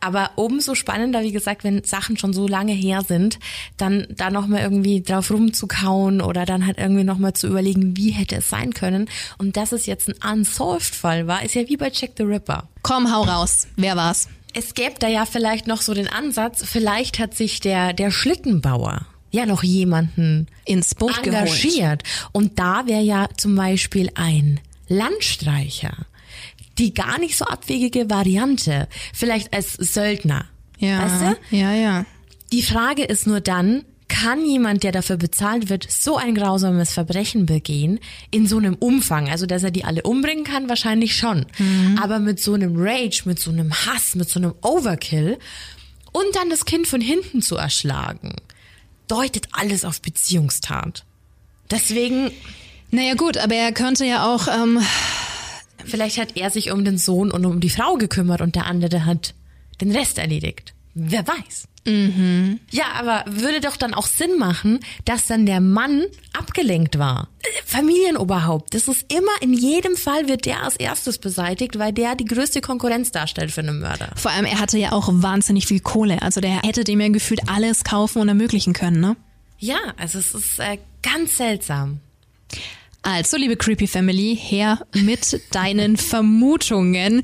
Aber umso spannender, wie gesagt, wenn Sachen schon so lange her sind, dann da nochmal irgendwie drauf rumzukauen oder dann halt irgendwie nochmal zu überlegen, wie hätte es sein können. Und dass es jetzt ein Unsolved-Fall war, ist ja wie bei Jack the Ripper. Komm, hau raus. Wer war's? Es gäbe da ja vielleicht noch so den Ansatz, vielleicht hat sich der, der Schlittenbauer ja noch jemanden Ins Boot geholt. engagiert. Und da wäre ja zum Beispiel ein Landstreicher die gar nicht so abwegige Variante. Vielleicht als Söldner. Ja, Weißt du? ja, ja. Die Frage ist nur dann, kann jemand, der dafür bezahlt wird, so ein grausames Verbrechen begehen, in so einem Umfang, also dass er die alle umbringen kann, wahrscheinlich schon, aber mit so einem Rage, mit so einem Hass, mit so einem Overkill und dann das Kind von hinten zu erschlagen, deutet alles auf Beziehungstat. Deswegen, Naja gut, aber er könnte ja auch, ähm, vielleicht hat er sich um den Sohn und um die Frau gekümmert und der andere hat den Rest erledigt. Wer weiß. Ja, aber würde doch dann auch Sinn machen, dass dann der Mann abgelenkt war. Äh, Familienoberhaupt. Das ist immer, in jedem Fall wird der als erstes beseitigt, weil der die größte Konkurrenz darstellt für einen Mörder. vor allem er hatte ja auch wahnsinnig viel Kohle. Also der hätte dem ja gefühlt alles kaufen und ermöglichen können, ne? Ja, also es ist äh, ganz seltsam. Also, liebe Creepy Family, her mit deinen Vermutungen.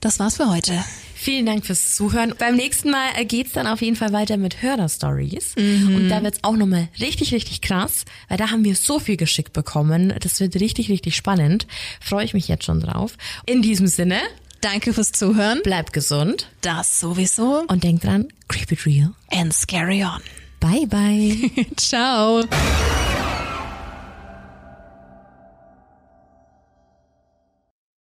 Das war's für heute. Vielen Dank fürs Zuhören. Beim nächsten Mal geht's dann auf jeden Fall weiter mit Hörder-Stories. Und da wird's auch nochmal richtig, richtig krass, weil da haben wir so viel geschickt bekommen. Das wird richtig, richtig spannend. Freue ich mich jetzt schon drauf. In diesem Sinne, Danke fürs Zuhören. bleibt gesund Das sowieso. und denkt dran, keep it real. And scary on. Bye, bye. Ciao.